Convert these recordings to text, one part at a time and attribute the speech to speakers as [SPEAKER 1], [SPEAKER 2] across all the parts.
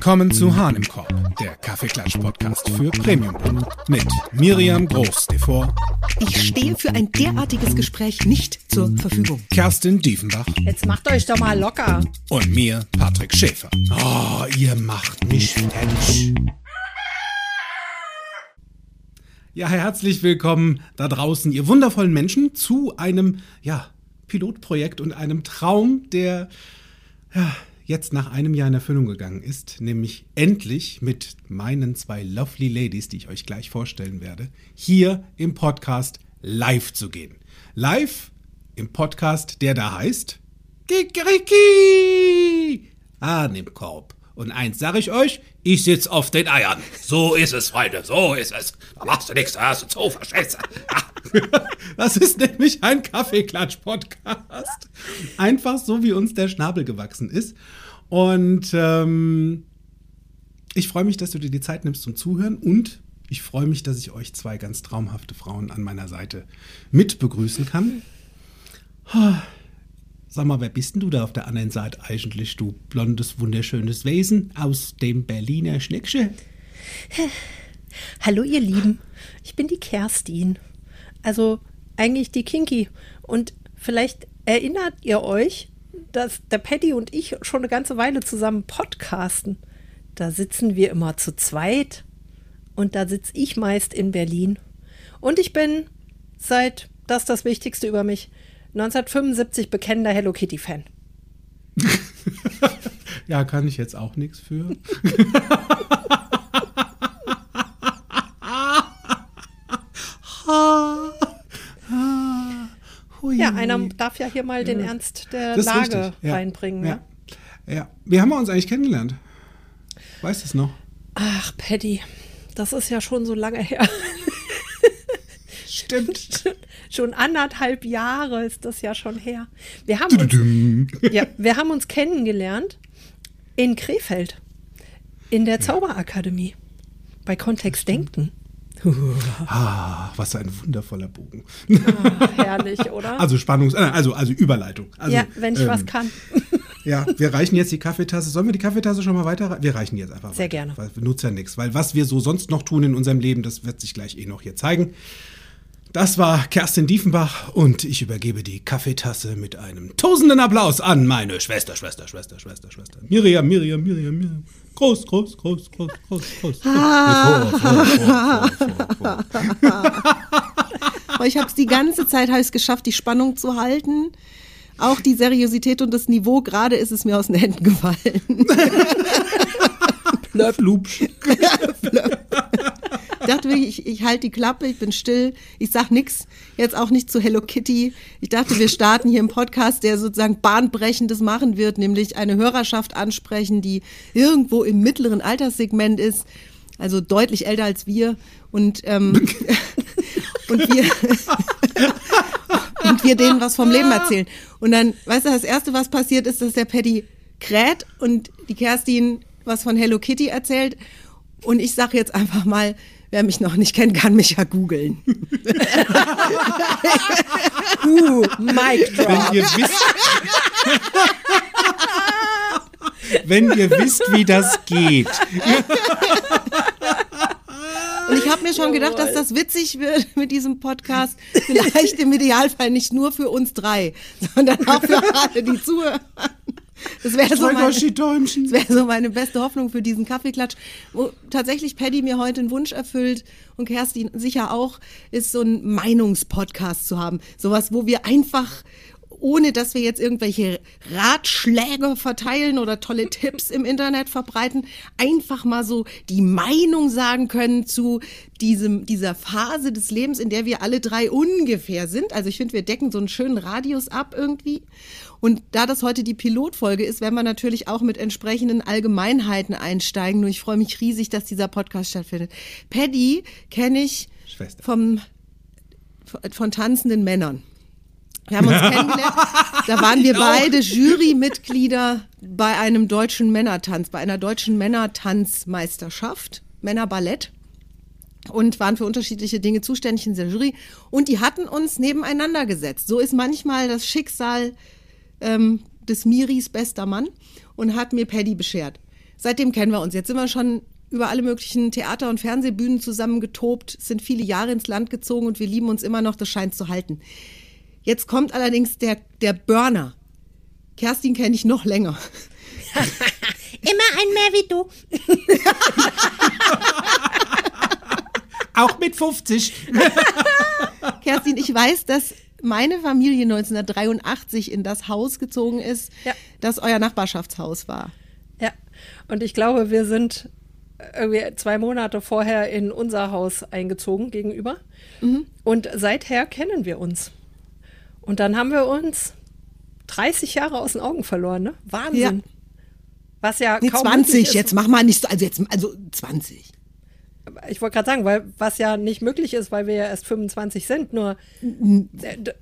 [SPEAKER 1] Willkommen zu Hahn im Korb, der Kaffeeklatsch-Podcast für Premium mit Miriam Groß-Devor.
[SPEAKER 2] Ich stehe für ein derartiges Gespräch nicht zur Verfügung.
[SPEAKER 1] Kerstin Diefenbach.
[SPEAKER 3] Jetzt macht euch doch mal locker.
[SPEAKER 1] Und mir, Patrick Schäfer. Oh, ihr macht mich fertig. Ja, herzlich willkommen da draußen, ihr wundervollen Menschen, zu einem, ja, Pilotprojekt und einem Traum, der, ja, jetzt nach einem Jahr in Erfüllung gegangen ist, nämlich endlich mit meinen zwei lovely Ladies, die ich euch gleich vorstellen werde, hier im Podcast live zu gehen. Live im Podcast, der da heißt Kikeriki! An im Korb. Und eins sage ich euch, ich sitz auf den Eiern. So ist es, Freunde, so ist es. Da machst du nichts, da hast du zu verschätzt. Das ist nämlich ein Kaffeeklatsch-Podcast. Einfach so, wie uns der Schnabel gewachsen ist. Und ähm, ich freue mich, dass du dir die Zeit nimmst zum Zuhören und ich freue mich, dass ich euch zwei ganz traumhafte Frauen an meiner Seite mit begrüßen kann. Sag mal, wer bist denn du da auf der anderen Seite eigentlich, du blondes, wunderschönes Wesen aus dem Berliner Schneckchen?
[SPEAKER 3] Hallo ihr Lieben, ich bin die Kerstin. Also eigentlich die Kinky. Und vielleicht erinnert ihr euch, dass der Paddy und ich schon eine ganze Weile zusammen podcasten. Da sitzen wir immer zu zweit und da sitze ich meist in Berlin. Und ich bin seit, das das Wichtigste über mich, 1975 bekennender Hello Kitty Fan.
[SPEAKER 1] ja, kann ich jetzt auch nichts für.
[SPEAKER 3] ja, einer darf ja hier mal den Ernst der
[SPEAKER 1] Das
[SPEAKER 3] Lage
[SPEAKER 1] ja.
[SPEAKER 3] reinbringen.
[SPEAKER 1] Ja.
[SPEAKER 3] Ne?
[SPEAKER 1] ja. Wie haben wir uns eigentlich kennengelernt? Weißt du es noch?
[SPEAKER 3] Ach, Paddy, das ist ja schon so lange her.
[SPEAKER 1] Stimmt.
[SPEAKER 3] schon anderthalb Jahre ist das ja schon her. Wir haben uns, ja, wir haben uns kennengelernt in Krefeld, in der Zauberakademie, bei Kontext Denken.
[SPEAKER 1] Ah, was ein wundervoller Bogen.
[SPEAKER 3] Ah, herrlich, oder?
[SPEAKER 1] Also Spannungs, äh, also, also Überleitung. Also,
[SPEAKER 3] ja, wenn ich was
[SPEAKER 1] ähm,
[SPEAKER 3] kann.
[SPEAKER 1] Ja, wir reichen jetzt die Kaffeetasse. Sollen wir die Kaffeetasse schon mal weiter? Wir reichen jetzt einfach
[SPEAKER 3] Sehr
[SPEAKER 1] weiter,
[SPEAKER 3] gerne.
[SPEAKER 1] Weil nutzen ja nichts. Weil was wir so sonst noch tun in unserem Leben, das wird sich gleich eh noch hier zeigen. Das war Kerstin Diefenbach und ich übergebe die Kaffeetasse mit einem tosenden Applaus an meine Schwester, Schwester, Schwester, Schwester, Schwester. Miriam, Miriam, Miriam, Miriam. Groß, groß, groß, groß, groß, groß.
[SPEAKER 2] Ah. Ich habe es die ganze Zeit ich's geschafft, die Spannung zu halten. Auch die Seriosität und das Niveau, gerade ist es mir aus den Händen gefallen.
[SPEAKER 1] Plöp, lupsch.
[SPEAKER 2] Ich dachte wirklich, ich, ich halte die Klappe, ich bin still, ich sag nix, jetzt auch nicht zu Hello Kitty. Ich dachte, wir starten hier im Podcast, der sozusagen bahnbrechendes machen wird, nämlich eine Hörerschaft ansprechen, die irgendwo im mittleren Alterssegment ist, also deutlich älter als wir und ähm, und wir und wir denen was vom Leben erzählen. Und dann, weißt du, das erste, was passiert ist, dass der Paddy kräht und die Kerstin was von Hello Kitty erzählt. Und ich sage jetzt einfach mal, wer mich noch nicht kennt, kann mich ja googeln.
[SPEAKER 3] Uh, Mic Drop.
[SPEAKER 1] Wenn ihr wisst, wenn ihr wisst, wie das geht.
[SPEAKER 2] Und ich habe mir schon gedacht, dass das witzig wird mit diesem Podcast. Vielleicht im Idealfall nicht nur für uns drei, sondern auch für alle, die zuhören. Das wäre so, meine- das wäre so meine beste Hoffnung für diesen Kaffeeklatsch, wo tatsächlich Paddy mir heute einen Wunsch erfüllt und Kerstin sicher auch, ist so ein Meinungspodcast zu haben. Sowas, wo wir einfach ohne dass wir jetzt irgendwelche Ratschläge verteilen oder tolle Tipps im Internet verbreiten, einfach mal so die Meinung sagen können zu diesem, dieser Phase des Lebens, in der wir alle drei ungefähr sind. Also ich finde, wir decken so einen schönen Radius ab irgendwie. Und da das heute die Pilotfolge ist, werden wir natürlich auch mit entsprechenden Allgemeinheiten einsteigen. Nur ich freue mich riesig, dass dieser Podcast stattfindet. Paddy kenne ich
[SPEAKER 1] Schwester.
[SPEAKER 2] vom, von tanzenden Männern. Wir haben uns kennengelernt. Da waren wir beide Jurymitglieder bei einem deutschen Männertanz, bei einer deutschen Männertanzmeisterschaft, Männerballett. Und waren für unterschiedliche Dinge zuständig in der Jury. Und die hatten uns nebeneinander gesetzt. So ist manchmal das Schicksal ähm, des Miris bester Mann und hat mir Paddy beschert. seitdem kennen wir uns. Jetzt sind wir schon über alle möglichen Theater- und Fernsehbühnen zusammen getobt, sind viele Jahre ins Land gezogen und wir lieben uns immer noch, das scheint zu halten. Jetzt kommt allerdings der, der Burner. Kerstin kenne ich noch länger.
[SPEAKER 3] Immer ein mehr wie du.
[SPEAKER 1] Auch mit 50.
[SPEAKER 2] Kerstin, ich weiß, dass meine Familie 1983 in das Haus gezogen ist,
[SPEAKER 3] Ja.
[SPEAKER 2] das euer Nachbarschaftshaus war.
[SPEAKER 3] Ja, und ich glaube, wir sind irgendwie zwei Monate vorher in unser Haus eingezogen gegenüber. Und seither kennen wir uns. Und dann haben wir uns 30 Jahre aus den Augen verloren, ne? Wahnsinn.
[SPEAKER 2] Ja.
[SPEAKER 3] Was ja
[SPEAKER 2] Nee,
[SPEAKER 3] kaum möglich
[SPEAKER 2] 20,
[SPEAKER 3] ist.
[SPEAKER 2] jetzt mach mal nicht so, also jetzt, also 20.
[SPEAKER 3] Ich wollte gerade sagen, weil was ja nicht möglich ist, weil wir ja erst 25 sind, nur äh, d-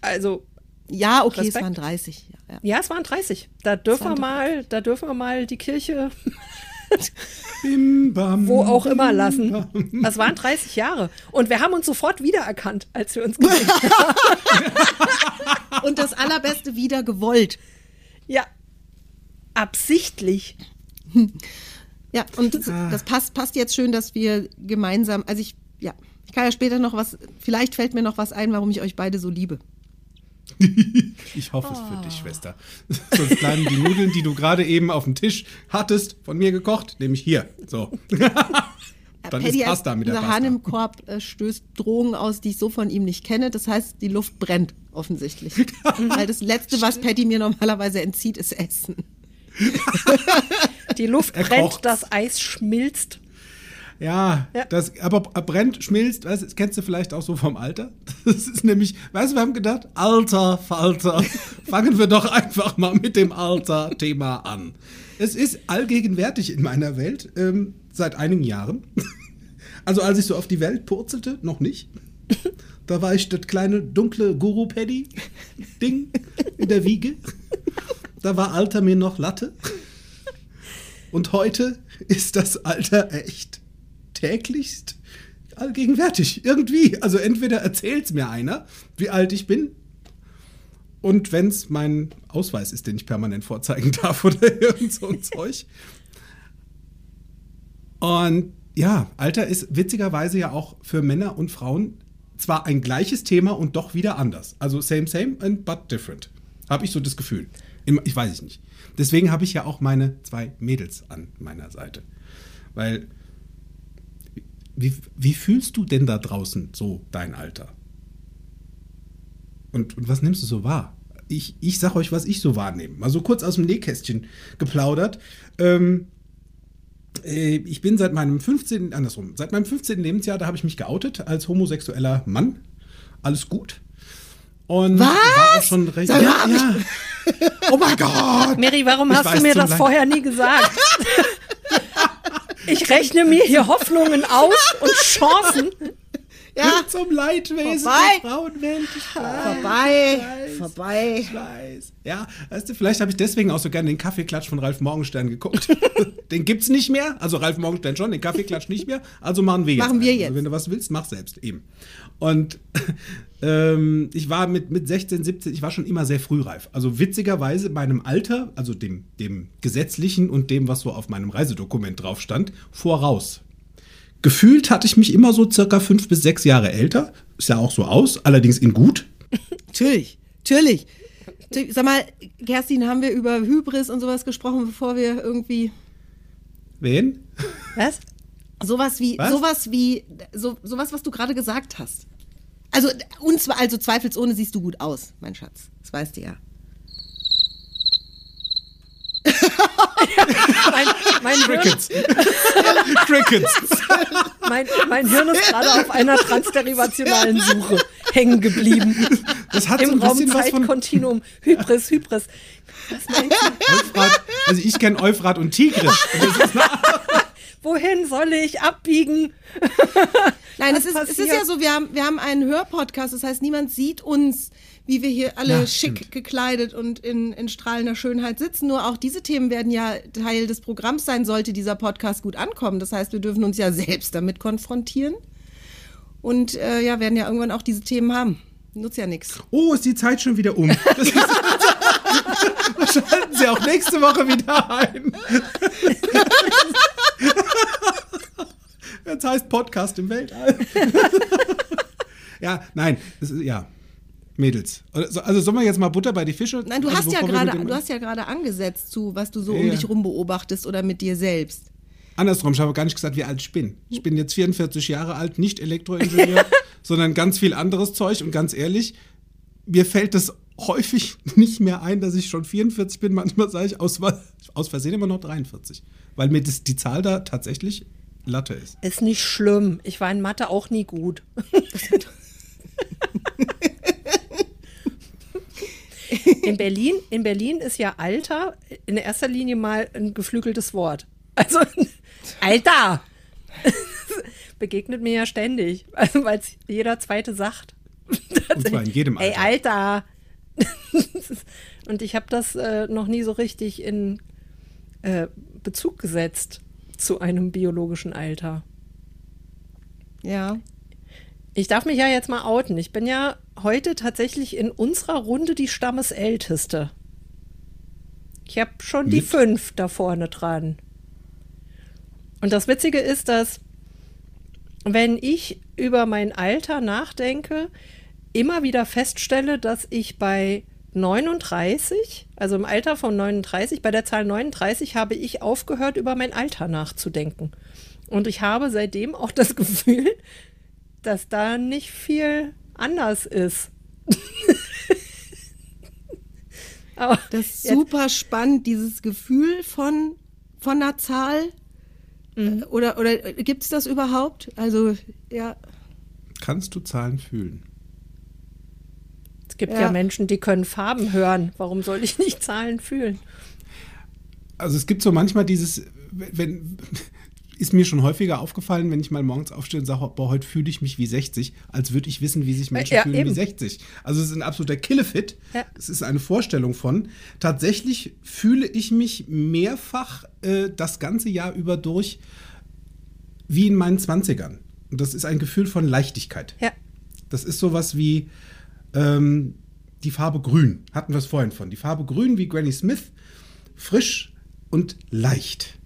[SPEAKER 3] also
[SPEAKER 2] Ja, okay, es
[SPEAKER 3] Respekt.
[SPEAKER 2] waren 30. Ja, ja.
[SPEAKER 3] ja, es waren 30. Da dürfen wir mal, da dürfen wir mal die Kirche
[SPEAKER 1] Bim, bam,
[SPEAKER 3] wo auch immer lassen.
[SPEAKER 1] bam.
[SPEAKER 3] Das waren 30 Jahre. Und wir haben uns sofort wiedererkannt, als wir uns gesehen haben.
[SPEAKER 2] Und das Allerbeste wieder gewollt.
[SPEAKER 3] Ja. Absichtlich.
[SPEAKER 2] Ja, und das, das passt, passt jetzt schön, dass wir gemeinsam, also ich, ja, ich kann ja später noch was, vielleicht fällt mir noch was ein, warum ich euch beide so liebe.
[SPEAKER 1] Ich hoffe es für dich, Schwester. Sonst bleiben die Nudeln, die du gerade eben auf dem Tisch hattest, von mir gekocht, nämlich hier. So. Dann ist Pasta mit der
[SPEAKER 2] unser Hahn
[SPEAKER 1] Pasta.
[SPEAKER 2] im Korb äh, stößt Drohungen aus, die ich so von ihm nicht kenne. Das heißt, die Luft brennt offensichtlich. Weil das Letzte, was Patty mir normalerweise entzieht, ist Essen.
[SPEAKER 3] Die Luft brennt, das Eis schmilzt.
[SPEAKER 1] Ja,
[SPEAKER 3] Ja.
[SPEAKER 1] Das, aber brennt, schmilzt, weißt, du, das kennst du vielleicht auch so vom Alter. Das ist nämlich, weißt du, wir haben gedacht, Alter, Falter, fangen wir doch einfach mal mit dem Alter-Thema an. Es ist allgegenwärtig in meiner Welt ähm, seit einigen Jahren. Also als ich so auf die Welt purzelte, noch nicht. Da war ich das kleine dunkle Guru-Paddy-Ding in der Wiege. Da war Alter mir noch Latte. Und heute ist das Alter echt täglichst allgegenwärtig. Irgendwie. Also entweder erzählt es mir einer, wie alt ich bin. Und wenn es mein Ausweis ist, den ich permanent vorzeigen darf oder irgend so ein Zeug. Und ja, Alter ist witzigerweise ja auch für Männer und Frauen zwar ein gleiches Thema und doch wieder anders. Also same, same and but different. Habe ich so das Gefühl. Ich weiß es nicht. Deswegen habe ich ja auch meine zwei Mädels an meiner Seite. Weil, wie, wie fühlst du denn da draußen so dein Alter? Und, und was nimmst du so wahr? Ich, ich sag euch, was ich so wahrnehme. Mal so kurz aus dem Nähkästchen geplaudert. Ähm, äh, ich bin seit meinem 15. andersrum, seit meinem 15. Lebensjahr, da habe ich mich geoutet als homosexueller Mann. Alles gut. Und
[SPEAKER 2] Was?
[SPEAKER 1] war auch schon recht. Ja, ja. Oh mein Gott!
[SPEAKER 3] Mary, warum
[SPEAKER 1] Ich
[SPEAKER 3] hast du mir das
[SPEAKER 1] Leid-
[SPEAKER 3] vorher nie gesagt? Ich rechne mir hier Hoffnungen aus und Chancen.
[SPEAKER 2] Ja,
[SPEAKER 1] Zum Leidwesen
[SPEAKER 2] Vorbei.
[SPEAKER 1] der Frauenwelt.
[SPEAKER 2] Vorbei,
[SPEAKER 1] weiß,
[SPEAKER 2] vorbei.
[SPEAKER 1] Ich weiß. Ja, weißt du, vielleicht habe ich deswegen auch so gerne den Kaffeeklatsch von Ralf Morgenstern geguckt. den gibt's nicht mehr. Also Ralf Morgenstern schon, den Kaffeeklatsch nicht mehr. Also machen wir jetzt.
[SPEAKER 2] Machen wir
[SPEAKER 1] einen.
[SPEAKER 2] jetzt.
[SPEAKER 1] Also wenn du was willst, mach selbst eben. Und ähm, ich war mit, mit 16, 17, ich war schon immer sehr frühreif. Also witzigerweise meinem Alter, also dem, dem gesetzlichen und dem, was so auf meinem Reisedokument drauf stand, voraus. Gefühlt hatte ich mich immer so circa fünf bis sechs Jahre älter. Ist ja auch so aus, allerdings in gut.
[SPEAKER 2] Natürlich, natürlich. Sag mal, Kerstin, haben wir über Hybris und sowas gesprochen, bevor wir irgendwie
[SPEAKER 1] Wen?
[SPEAKER 3] Was?
[SPEAKER 2] Sowas wie
[SPEAKER 1] Was?
[SPEAKER 2] sowas wie so sowas, was du gerade gesagt hast. Also und zwar also zweifelsohne siehst du gut aus, mein Schatz. Das weißt du ja.
[SPEAKER 3] Mein, mein, Hirn,
[SPEAKER 1] Crickets. Crickets.
[SPEAKER 3] mein, mein Hirn ist gerade auf einer transderivationalen Suche hängen geblieben.
[SPEAKER 1] Das hat so
[SPEAKER 3] Im
[SPEAKER 1] ein bisschen was von
[SPEAKER 3] Raum-Zeit-Kontinuum. Hybris, Hybris. Was meinst du?
[SPEAKER 1] Euphrat. Also ich kenne Euphrat und Tigris. Und das ist eine
[SPEAKER 3] Wohin soll ich abbiegen?
[SPEAKER 2] Nein, es ist, es ist ja so, wir haben, wir haben einen Hörpodcast, das heißt, niemand sieht uns, wie wir hier alle
[SPEAKER 1] Ja,
[SPEAKER 2] schick
[SPEAKER 1] stimmt.
[SPEAKER 2] gekleidet und in, in strahlender Schönheit sitzen. Nur auch diese Themen werden ja Teil des Programms sein, sollte dieser Podcast gut ankommen. Das heißt, wir dürfen uns ja selbst damit konfrontieren und äh, ja, werden ja irgendwann auch diese Themen haben. nutzt ja nichts.
[SPEAKER 1] Oh, ist die Zeit schon wieder um. Das ist, schalten Sie auch nächste Woche wieder ein. Das heißt Podcast im Weltall. ja, nein, das ist, ja. Mädels. Also also sollen wir jetzt mal Butter bei die Fische?
[SPEAKER 2] Nein, du
[SPEAKER 1] also,
[SPEAKER 2] hast ja gerade, du hast ja gerade angesetzt zu, was du so um
[SPEAKER 1] Ja.
[SPEAKER 2] dich rum beobachtest oder mit dir selbst.
[SPEAKER 1] Andersrum, ich habe gar nicht gesagt, wie alt ich bin. Ich bin jetzt 44 Jahre alt, nicht Elektroingenieur, sondern ganz viel anderes Zeug. Und ganz ehrlich, mir fällt das häufig nicht mehr ein, dass ich schon 44 bin. Manchmal sage ich aus, aus Versehen immer noch 43. Weil mir das, die Zahl da tatsächlich Latte ist.
[SPEAKER 3] Ist nicht schlimm. Ich war in Mathe auch nie gut. In Berlin, in Berlin ist ja Alter in erster Linie mal ein geflügeltes Wort. Also, Alter! Begegnet mir ja ständig, also, weil es jeder Zweite sagt.
[SPEAKER 1] Und zwar in jedem
[SPEAKER 3] Ey,
[SPEAKER 1] Alter.
[SPEAKER 3] Alter! Und ich habe das äh, noch nie so richtig in äh, Bezug gesetzt zu einem biologischen Alter.
[SPEAKER 2] Ja.
[SPEAKER 3] Ich darf mich ja jetzt mal outen. Ich bin ja heute tatsächlich in unserer Runde die Stammesälteste. Ich habe schon die
[SPEAKER 1] Mit?
[SPEAKER 3] fünf da vorne dran. Und das Witzige ist, dass wenn ich über mein Alter nachdenke, immer wieder feststelle, dass ich bei 39, also im Alter von 39, bei der Zahl 39 habe ich aufgehört, über mein Alter nachzudenken. Und ich habe seitdem auch das Gefühl, dass da nicht viel anders ist. Aber
[SPEAKER 2] Das ist
[SPEAKER 3] jetzt-
[SPEAKER 2] super spannend, dieses Gefühl von, von einer Zahl.
[SPEAKER 3] Mhm.
[SPEAKER 2] Äh, Oder, oder gibt es das überhaupt? Also, ja.
[SPEAKER 1] Kannst du Zahlen fühlen?
[SPEAKER 3] Es gibt
[SPEAKER 2] Ja.
[SPEAKER 3] ja Menschen, die können Farben hören. Warum soll ich nicht Zahlen fühlen?
[SPEAKER 1] Also es gibt so manchmal dieses, wenn, ist mir schon häufiger aufgefallen, wenn ich mal morgens aufstehe und sage, boah, heute fühle ich mich wie 60, als würde ich wissen, wie sich Menschen
[SPEAKER 3] Ja,
[SPEAKER 1] fühlen
[SPEAKER 3] eben.
[SPEAKER 1] wie 60. Also es ist ein absoluter Killefit.
[SPEAKER 3] Ja.
[SPEAKER 1] Es ist eine Vorstellung von. Tatsächlich fühle ich mich mehrfach äh, das ganze Jahr über durch wie in meinen 20ern. Und das ist ein Gefühl von Leichtigkeit.
[SPEAKER 3] Ja.
[SPEAKER 1] Das ist sowas wie ähm, die Farbe Grün. Hatten wir es vorhin von. Die Farbe Grün wie Granny Smith. Frisch und leicht.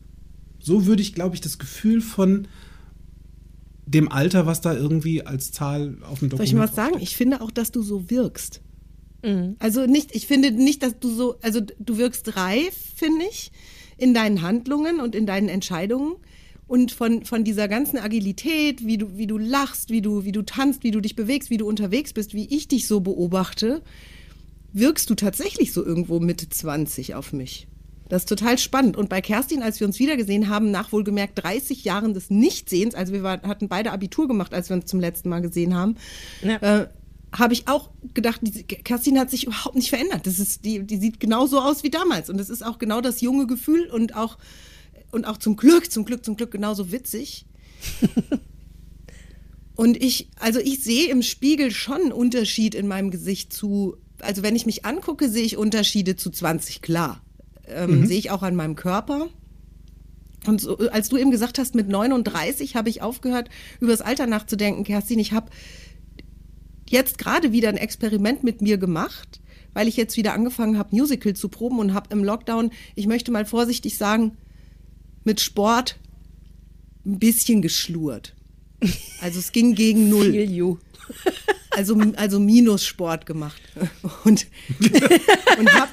[SPEAKER 1] So würde ich, glaube ich, das Gefühl von dem Alter, was da irgendwie als Zahl auf dem Dokument
[SPEAKER 2] Soll ich mal was sagen? Ich finde auch, dass du so wirkst. Also nicht, ich finde nicht, dass du so, also du wirkst reif, finde ich, in deinen Handlungen und in deinen Entscheidungen. Und von, von dieser ganzen Agilität, wie du, wie du lachst, wie du, wie du tanzt, wie du dich bewegst, wie du unterwegs bist, wie ich dich so beobachte, wirkst du tatsächlich so irgendwo Mitte 20 auf mich. Das ist total spannend. Und bei Kerstin, als wir uns wiedergesehen haben, nach wohlgemerkt 30 Jahren des Nichtsehens, also wir war, hatten beide Abitur gemacht, als wir uns zum letzten Mal gesehen haben,
[SPEAKER 3] Ja.
[SPEAKER 2] äh, habe ich auch gedacht, diese Kerstin hat sich überhaupt nicht verändert. Das ist, die, die sieht genauso aus wie damals. Und das ist auch genau das junge Gefühl und auch, und auch zum Glück, zum Glück, zum Glück genauso witzig. und ich, also ich sehe im Spiegel schon einen Unterschied in meinem Gesicht zu, also wenn ich mich angucke, sehe ich Unterschiede zu 20, klar. Ähm, Sehe ich auch an meinem Körper. Und so, als du eben gesagt hast, mit 39 habe ich aufgehört, über das Alter nachzudenken, Kerstin. Ich habe jetzt gerade wieder ein Experiment mit mir gemacht, weil ich jetzt wieder angefangen habe, Musical zu proben und habe im Lockdown, ich möchte mal vorsichtig sagen, mit Sport ein bisschen geschlurrt. Also es ging gegen null.
[SPEAKER 3] Feel you.
[SPEAKER 2] Also, also Minussport gemacht. Und, und hab,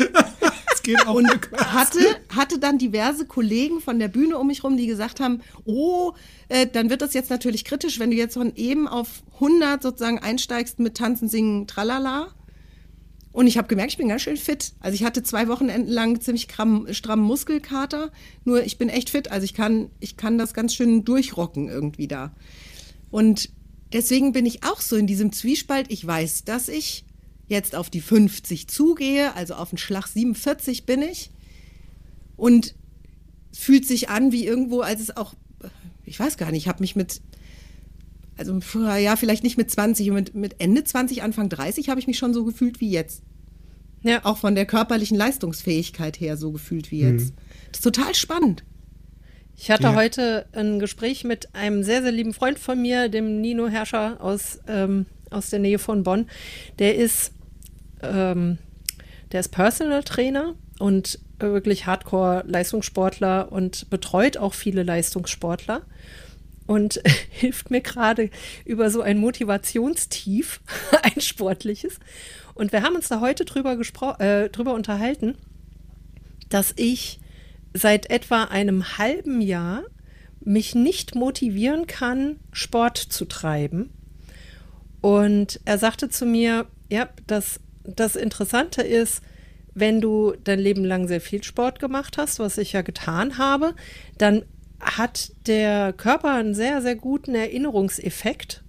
[SPEAKER 1] Es geht auch
[SPEAKER 2] und hatte, hatte dann diverse Kollegen von der Bühne um mich rum, die gesagt haben, oh, äh, dann wird das jetzt natürlich kritisch, wenn du jetzt von eben auf 100 sozusagen einsteigst mit Tanzen, Singen, Tralala. Und ich habe gemerkt, ich bin ganz schön fit. Also ich hatte zwei Wochenenden lang ziemlich kram, strammen Muskelkater, nur ich bin echt fit. Also ich kann, ich kann das ganz schön durchrocken irgendwie da. Und deswegen bin ich auch so in diesem Zwiespalt. Ich weiß, dass ich jetzt auf die 50 zugehe, also auf den Schlag 47 bin ich. Und fühlt sich an wie irgendwo, als es auch, ich weiß gar nicht, ich habe mich mit, also ja, vielleicht nicht mit 20, mit, mit Ende 20, Anfang 30 habe ich mich schon so gefühlt wie jetzt.
[SPEAKER 3] Ja.
[SPEAKER 2] Auch von der körperlichen Leistungsfähigkeit her so gefühlt wie jetzt. Das ist total spannend.
[SPEAKER 3] Ich hatte
[SPEAKER 1] Ja.
[SPEAKER 3] heute ein Gespräch mit einem sehr, sehr lieben Freund von mir, dem Nino Herrscher aus, ähm, aus der Nähe von Bonn. Der ist, ähm, der ist Personal Trainer und wirklich Hardcore-Leistungssportler und betreut auch viele Leistungssportler und hilft mir gerade über so ein Motivationstief, ein sportliches. Und wir haben uns da heute drüber, äh, drüber unterhalten, dass ich seit etwa einem halben Jahr mich nicht motivieren kann, Sport zu treiben. Und er sagte zu mir, ja, das, das Interessante ist, wenn du dein Leben lang sehr viel Sport gemacht hast, was ich ja getan habe, dann hat der Körper einen sehr, sehr guten Erinnerungseffekt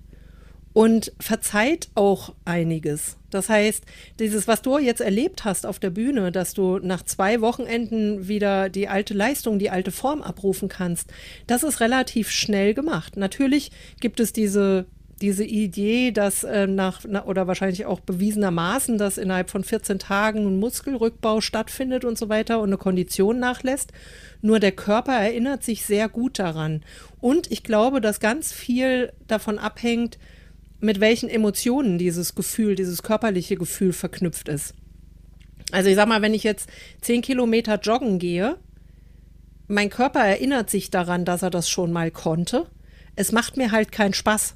[SPEAKER 3] und verzeiht auch einiges. Das heißt, dieses, was du jetzt erlebt hast auf der Bühne, dass du nach zwei Wochenenden wieder die alte Leistung, die alte Form abrufen kannst, das ist relativ schnell gemacht. Natürlich gibt es diese diese Idee, dass äh, nach, na, oder wahrscheinlich auch bewiesenermaßen, dass innerhalb von 14 Tagen ein Muskelrückbau stattfindet und so weiter und eine Kondition nachlässt. Nur der Körper erinnert sich sehr gut daran. Und ich glaube, dass ganz viel davon abhängt, mit welchen Emotionen dieses Gefühl, dieses körperliche Gefühl verknüpft ist. Also ich sag mal, wenn ich jetzt 10 Kilometer joggen gehe, mein Körper erinnert sich daran, dass er das schon mal konnte. Es macht mir halt keinen Spaß.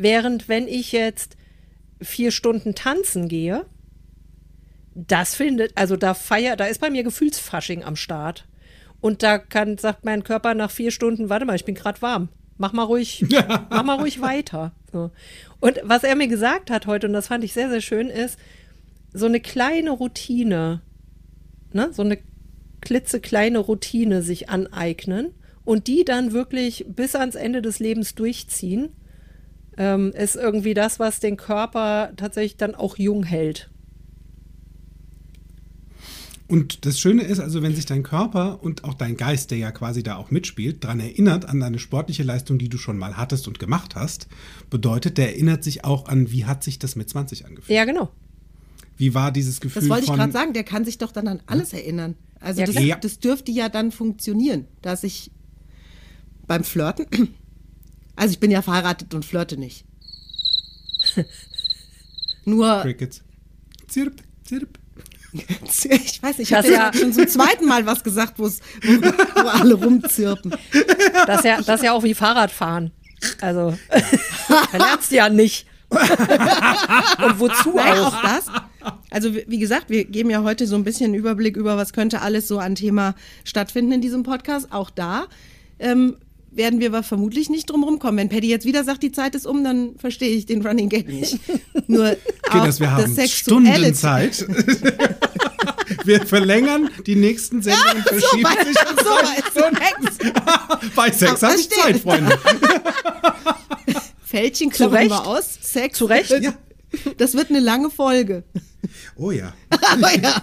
[SPEAKER 3] Während wenn ich jetzt vier Stunden tanzen gehe, das findet, also da feier, da ist bei mir Gefühlsfasching am Start. Und da kann, sagt mein Körper nach vier Stunden, warte mal, ich bin gerade warm. Mach mal ruhig, mach mal ruhig weiter. So. Und was er mir gesagt hat heute, und das fand ich sehr, sehr schön, ist, so eine kleine Routine, ne, so eine klitzekleine Routine sich aneignen und die dann wirklich bis ans Ende des Lebens durchziehen ähm, ist irgendwie das, was den Körper tatsächlich dann auch jung hält.
[SPEAKER 1] Und das Schöne ist also, wenn sich dein Körper und auch dein Geist, der ja quasi da auch mitspielt, daran erinnert, an deine sportliche Leistung, die du schon mal hattest und gemacht hast, bedeutet, der erinnert sich auch an, wie hat sich das mit 20 angefühlt.
[SPEAKER 3] Ja, genau.
[SPEAKER 1] Wie war dieses Gefühl?
[SPEAKER 2] Das wollte ich gerade sagen, der kann sich doch dann an alles erinnern. Also ja, das, ja. das dürfte ja dann funktionieren, dass ich beim Flirten also ich bin ja verheiratet und flirte nicht. Nur. Crickets. Zirp, zirp. Ich weiß nicht, ich habe ja schon zum zweiten Mal was gesagt, wo, wo alle rumzirpen.
[SPEAKER 3] Das ist, ja, das ist ja auch wie Fahrradfahren. Also, da lernst du ja nicht. Und wozu
[SPEAKER 2] Nein, auch? auch das? Also wie gesagt, wir geben ja heute so ein bisschen Überblick über, was könnte alles so an Thema stattfinden in diesem Podcast. Auch da ähm, werden wir aber vermutlich nicht drum rumkommen. Wenn Paddy jetzt wieder sagt, die Zeit ist um, dann verstehe ich den Running Gag nicht. Nur
[SPEAKER 1] okay, dass wir haben Stunden Zeit. wir verlängern die nächsten Sendungen, ja, verschieben so sich um so Sex. Bei Sex habe ich Zeit, Freunde.
[SPEAKER 2] Fältchen klappen wir aus.
[SPEAKER 3] Sex. Zu Recht?
[SPEAKER 2] Ja. Das wird eine lange Folge.
[SPEAKER 1] Oh ja. oh ja.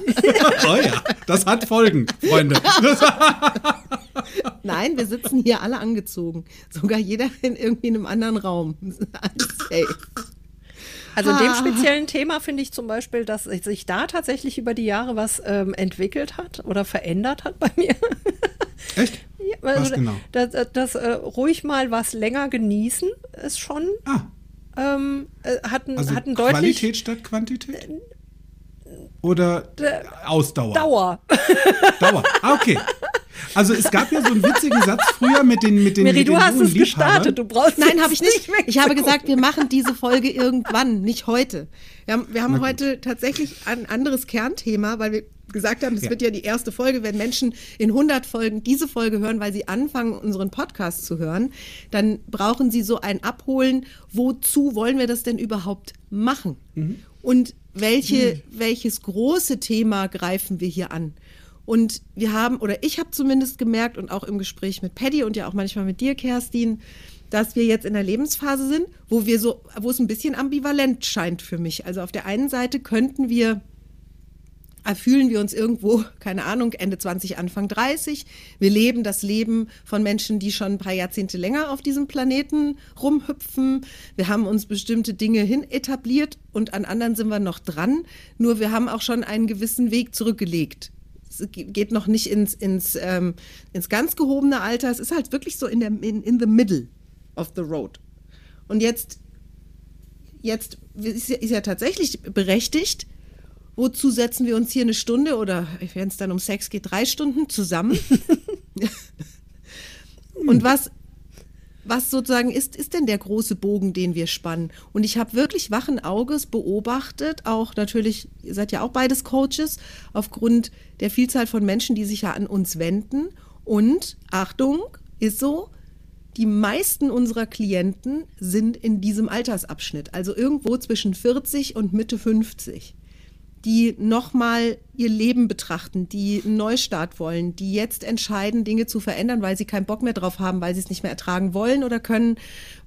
[SPEAKER 1] oh ja. Das hat Folgen, Freunde.
[SPEAKER 2] Nein, wir sitzen hier alle angezogen. Sogar jeder in irgendwie einem anderen Raum.
[SPEAKER 3] Also in dem speziellen Thema finde ich zum Beispiel, dass sich da tatsächlich über die Jahre was ähm, entwickelt hat oder verändert hat bei mir.
[SPEAKER 1] Echt?
[SPEAKER 3] Ja, also was genau? Das, das, das äh, ruhig mal was länger genießen ist schon ah. ähm, äh, hat, ein,
[SPEAKER 1] also
[SPEAKER 3] hat ein
[SPEAKER 1] deutlich Qualität statt Quantität? Oder Ausdauer?
[SPEAKER 3] Dauer.
[SPEAKER 1] Dauer. Ah, okay. Also es gab ja so einen witzigen Satz früher mit den mit den
[SPEAKER 3] Mary,
[SPEAKER 1] mit
[SPEAKER 3] du hast es gestartet, du brauchst
[SPEAKER 2] Nein, habe ich nicht. Ich habe gesagt, wir machen diese Folge irgendwann, nicht heute. Wir haben, wir haben heute tatsächlich ein anderes Kernthema, weil wir gesagt haben, das ja. wird ja die erste Folge, wenn Menschen in 100 Folgen diese Folge hören, weil sie anfangen, unseren Podcast zu hören, dann brauchen sie so ein Abholen, wozu wollen wir das denn überhaupt machen? Mhm. Und welche, mhm. welches große Thema greifen wir hier an? Und wir haben, oder ich habe zumindest gemerkt und auch im Gespräch mit Paddy und ja auch manchmal mit dir, Kerstin, dass wir jetzt in der Lebensphase sind, wo wir so, wo es ein bisschen ambivalent scheint für mich. Also auf der einen Seite könnten wir, fühlen wir uns irgendwo, keine Ahnung, Ende 20, Anfang 30. Wir leben das Leben von Menschen, die schon ein paar Jahrzehnte länger auf diesem Planeten rumhüpfen. Wir haben uns bestimmte Dinge hin etabliert und an anderen sind wir noch dran. Nur wir haben auch schon einen gewissen Weg zurückgelegt es geht noch nicht ins, ins, ähm, ins ganz gehobene Alter. Es ist halt wirklich so in, der, in, in the middle of the road. Und jetzt, jetzt ist ja, ist ja tatsächlich berechtigt. Wozu setzen wir uns hier eine Stunde oder wenn es dann um Sex geht, drei Stunden zusammen? Und was, was sozusagen ist, ist denn der große Bogen, den wir spannen? Und ich habe wirklich wachen Auges beobachtet, auch natürlich, ihr seid ja auch beides Coaches, aufgrund der Vielzahl von Menschen, die sich ja an uns wenden. Und Achtung, ist so, die meisten unserer Klienten sind in diesem Altersabschnitt, also irgendwo zwischen 40 und Mitte 50 die nochmal ihr Leben betrachten, die einen Neustart wollen, die jetzt entscheiden, Dinge zu verändern, weil sie keinen Bock mehr drauf haben, weil sie es nicht mehr ertragen wollen oder können,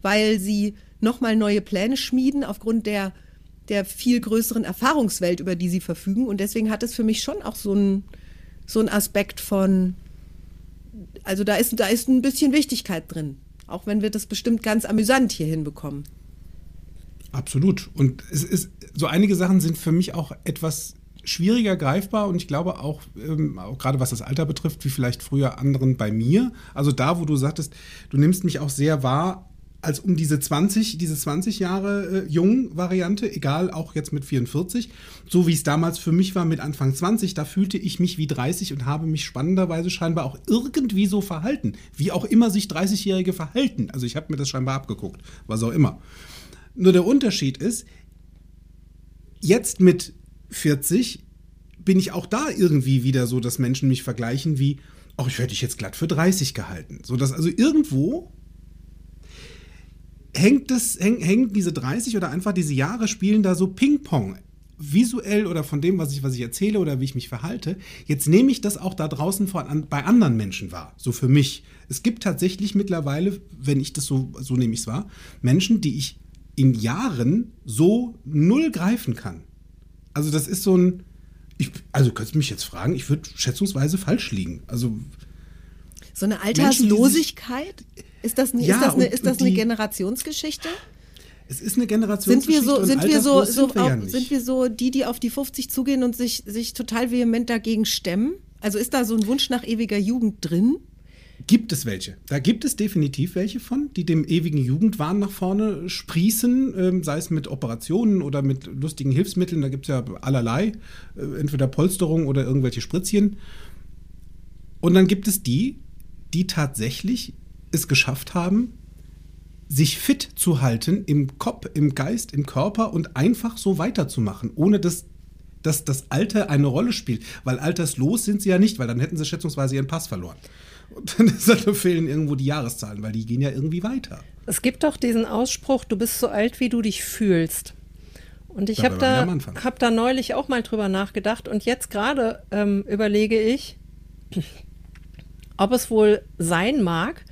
[SPEAKER 2] weil sie nochmal neue Pläne schmieden aufgrund der, der viel größeren Erfahrungswelt, über die sie verfügen. Und deswegen hat es für mich schon auch so einen so Aspekt von, also da ist, da ist ein bisschen Wichtigkeit drin. Auch wenn wir das bestimmt ganz amüsant hier hinbekommen.
[SPEAKER 1] Absolut. Und es ist, so einige Sachen sind für mich auch etwas schwieriger greifbar und ich glaube auch, ähm, auch gerade was das Alter betrifft, wie vielleicht früher anderen bei mir. Also da, wo du sagtest, du nimmst mich auch sehr wahr als um diese 20, diese 20 Jahre äh, jung Variante, egal auch jetzt mit 44, so wie es damals für mich war mit Anfang 20, da fühlte ich mich wie 30 und habe mich spannenderweise scheinbar auch irgendwie so verhalten, wie auch immer sich 30-Jährige verhalten. Also ich habe mir das scheinbar abgeguckt, was auch immer. Nur der Unterschied ist, jetzt mit 40 bin ich auch da irgendwie wieder so, dass Menschen mich vergleichen wie, ach, ich werde dich jetzt glatt für 30 gehalten. So dass also irgendwo hängt das, häng, hängen diese 30 oder einfach diese Jahre spielen da so Ping-Pong. Visuell oder von dem, was ich, was ich erzähle oder wie ich mich verhalte. Jetzt nehme ich das auch da draußen von, bei anderen Menschen wahr. So für mich. Es gibt tatsächlich mittlerweile, wenn ich das so, so nehme ich es wahr, Menschen, die ich in Jahren so null greifen kann. Also das ist so ein, ich, also könntest du mich jetzt fragen, ich würde schätzungsweise falsch liegen. Also
[SPEAKER 2] so eine Alterslosigkeit? ist das, eine, ja, ist das, eine, ist das eine Generationsgeschichte?
[SPEAKER 1] Es ist eine Generationsgeschichte.
[SPEAKER 2] Sind wir so, sind wir so, so sind wir, ja sind wir so die, die auf die 50 zugehen und sich, sich total vehement dagegen stemmen? Also ist da so ein Wunsch nach ewiger Jugend drin?
[SPEAKER 1] Gibt es welche? Da gibt es definitiv welche von, die dem ewigen Jugendwahn nach vorne sprießen, ähm, sei es mit Operationen oder mit lustigen Hilfsmitteln. Da gibt es ja allerlei, äh, entweder Polsterung oder irgendwelche Spritzchen. Und dann gibt es die, die tatsächlich es geschafft haben, sich fit zu halten im Kopf, im Geist, im Körper und einfach so weiterzumachen, ohne dass, dass das Alter eine Rolle spielt. Weil alterslos sind sie ja nicht, weil dann hätten sie schätzungsweise ihren Pass verloren. Und dann halt fehlen irgendwo die Jahreszahlen, weil die gehen ja irgendwie weiter.
[SPEAKER 3] Es gibt doch diesen Ausspruch, du bist so alt, wie du dich fühlst. Und ich habe da, hab da neulich auch mal drüber nachgedacht und jetzt gerade ähm, überlege ich, ob es wohl sein mag,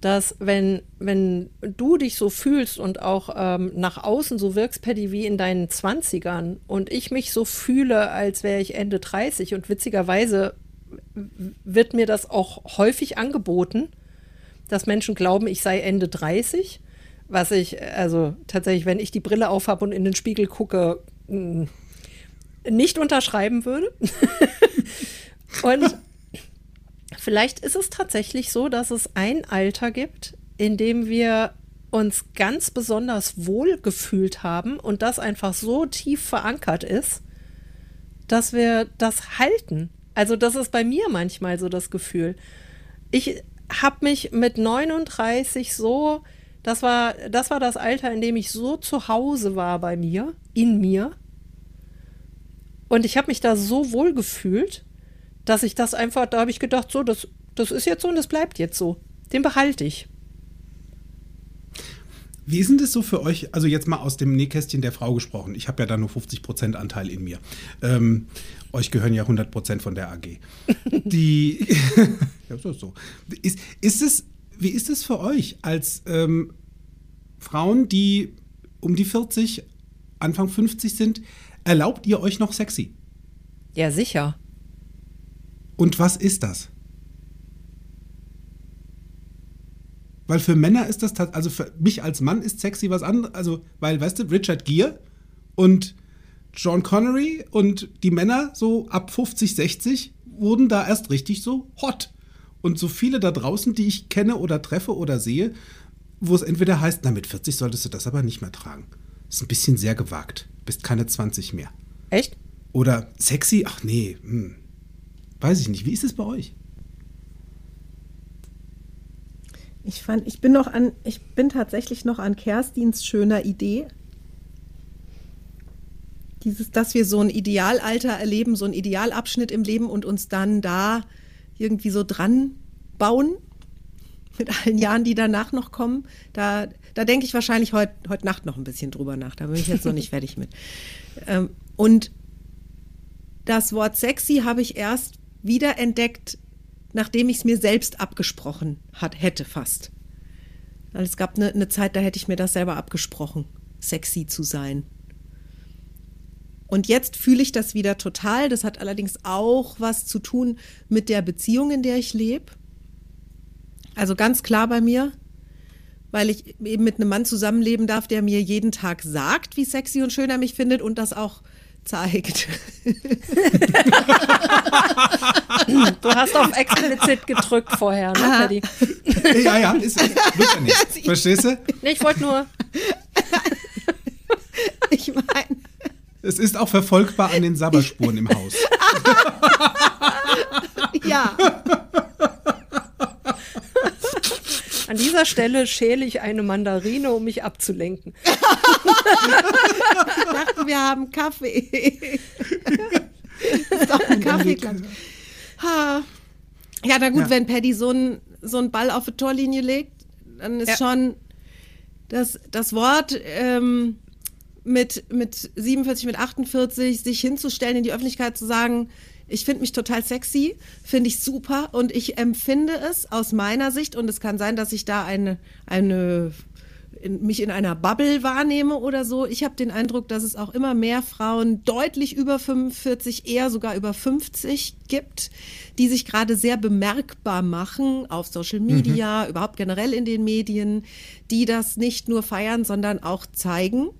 [SPEAKER 3] dass wenn, wenn du dich so fühlst und auch ähm, nach außen so wirkst, Paddy, wie in deinen Zwanzigern und ich mich so fühle, als wäre ich Ende 30 und witzigerweise wird mir das auch häufig angeboten, dass Menschen glauben, ich sei Ende 30, was ich, also tatsächlich, wenn ich die Brille aufhabe und in den Spiegel gucke, mm, nicht unterschreiben würde. und vielleicht ist es tatsächlich so, dass es ein Alter gibt, in dem wir uns ganz besonders wohl gefühlt haben und das einfach so tief verankert ist, dass wir das halten. Also das ist bei mir manchmal so das Gefühl. Ich habe mich mit 39 so, das war, das war das Alter, in dem ich so zu Hause war bei mir, in mir. Und ich habe mich da so wohl gefühlt, dass ich das einfach, da habe ich gedacht, so, das, das ist jetzt so und das bleibt jetzt so. Den behalte ich.
[SPEAKER 1] Wie ist denn das so für euch? Also jetzt mal aus dem Nähkästchen der Frau gesprochen. Ich habe ja da nur 50% Anteil in mir. Ähm, euch gehören ja 100% von der AG. Die, ja, so ist so. Ist, ist es, wie ist es für euch als ähm, Frauen, die um die 40, Anfang 50 sind? Erlaubt ihr euch noch sexy?
[SPEAKER 3] Ja, sicher.
[SPEAKER 1] Und was ist das? Weil für Männer ist das, also für mich als Mann ist sexy was anderes. Also, weil, weißt du, Richard Gere und John Connery und die Männer so ab 50, 60 wurden da erst richtig so hot. Und so viele da draußen, die ich kenne oder treffe oder sehe, wo es entweder heißt, na mit 40 solltest du das aber nicht mehr tragen. Ist ein bisschen sehr gewagt. Bist keine 20 mehr.
[SPEAKER 3] Echt?
[SPEAKER 1] Oder sexy? Ach nee, hm. weiß ich nicht. Wie ist es bei euch?
[SPEAKER 2] Ich fand, ich bin noch an, ich bin tatsächlich noch an Kerstins schöner Idee. Dieses, dass wir so ein Idealalter erleben, so ein Idealabschnitt im Leben und uns dann da irgendwie so dran bauen mit allen Jahren, die danach noch kommen. Da, da denke ich wahrscheinlich heute heut Nacht noch ein bisschen drüber nach. Da bin ich jetzt noch nicht fertig mit. Ähm, und das Wort sexy habe ich erst wieder entdeckt, nachdem ich es mir selbst abgesprochen hat, hätte fast. Es gab eine, eine Zeit, da hätte ich mir das selber abgesprochen, sexy zu sein. Und jetzt fühle ich das wieder total. Das hat allerdings auch was zu tun mit der Beziehung, in der ich lebe. Also ganz klar bei mir, weil ich eben mit einem Mann zusammenleben darf, der mir jeden Tag sagt, wie sexy und schön er mich findet und das auch zeigt.
[SPEAKER 3] Du hast auf explizit gedrückt vorher, ne, Paddy?
[SPEAKER 1] Ja, ja, ist, wird ja nicht. Verstehst du?
[SPEAKER 3] Nee, ich wollte nur.
[SPEAKER 2] ich meine,
[SPEAKER 1] Es ist auch verfolgbar an den Sabberspuren im Haus.
[SPEAKER 2] ja.
[SPEAKER 3] An dieser Stelle schäle ich eine Mandarine, um mich abzulenken.
[SPEAKER 2] Ich dachte, wir haben Kaffee. das ist doch ein Kaffeeklatsch. Ha. Ja, na gut,
[SPEAKER 1] Ja.
[SPEAKER 2] wenn Paddy so einen so einen Ball auf die Torlinie legt, dann ist
[SPEAKER 3] Ja.
[SPEAKER 2] schon das, das Wort ähm, mit, mit 47, mit 48 sich hinzustellen, in die Öffentlichkeit zu sagen, ich finde mich total sexy, finde ich super und ich empfinde es aus meiner Sicht und es kann sein, dass ich da eine, eine in, mich in einer Bubble wahrnehme oder so. Ich habe den Eindruck, dass es auch immer mehr Frauen deutlich über 45, eher sogar über 50 gibt, die sich gerade sehr bemerkbar machen auf Social Media, überhaupt generell in den Medien, die das nicht nur feiern, sondern auch zeigen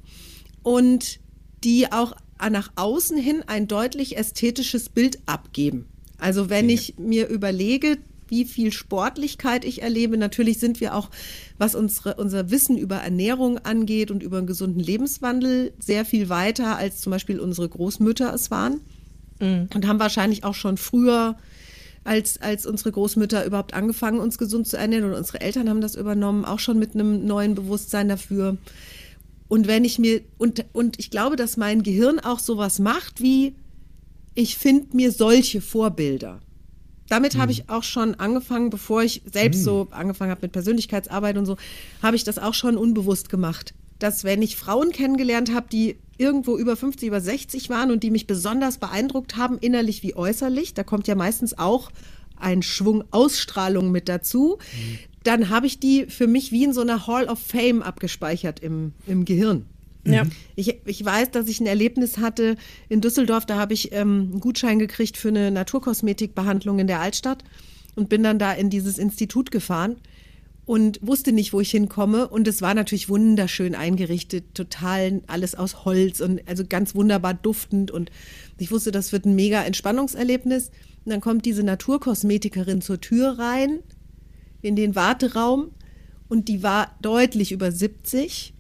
[SPEAKER 2] und die auch nach außen hin ein deutlich ästhetisches Bild abgeben. Also wenn ich mir überlege, wie viel Sportlichkeit ich erlebe, natürlich sind wir auch, was unsere, unser Wissen über Ernährung angeht und über einen gesunden Lebenswandel, sehr viel weiter, als zum Beispiel unsere Großmütter es waren. Und haben wahrscheinlich auch schon früher als, als unsere Großmütter überhaupt angefangen, uns gesund zu ernähren und unsere Eltern haben das übernommen, auch schon mit einem neuen Bewusstsein dafür. Und wenn ich mir, und, und ich glaube, dass mein Gehirn auch sowas macht, wie ich finde mir solche Vorbilder. Damit habe ich auch schon angefangen, bevor ich selbst so angefangen habe mit Persönlichkeitsarbeit und so, habe ich das auch schon unbewusst gemacht. Dass wenn ich Frauen kennengelernt habe, die irgendwo über 50, über 60 waren und die mich besonders beeindruckt haben, innerlich wie äußerlich, da kommt ja meistens auch ein Schwung Ausstrahlung mit dazu, dann habe ich die für mich wie in so einer Hall of Fame abgespeichert im, im Gehirn.
[SPEAKER 3] Ja.
[SPEAKER 2] Ich, ich weiß, dass ich ein Erlebnis hatte in Düsseldorf, da habe ich ähm, einen Gutschein gekriegt für eine Naturkosmetikbehandlung in der Altstadt und bin dann da in dieses Institut gefahren und wusste nicht, wo ich hinkomme. Und es war natürlich wunderschön eingerichtet, total alles aus Holz und also ganz wunderbar duftend. Und ich wusste, das wird ein mega Entspannungserlebnis. Und dann kommt diese Naturkosmetikerin zur Tür rein, in den Warteraum. Und die war deutlich über 70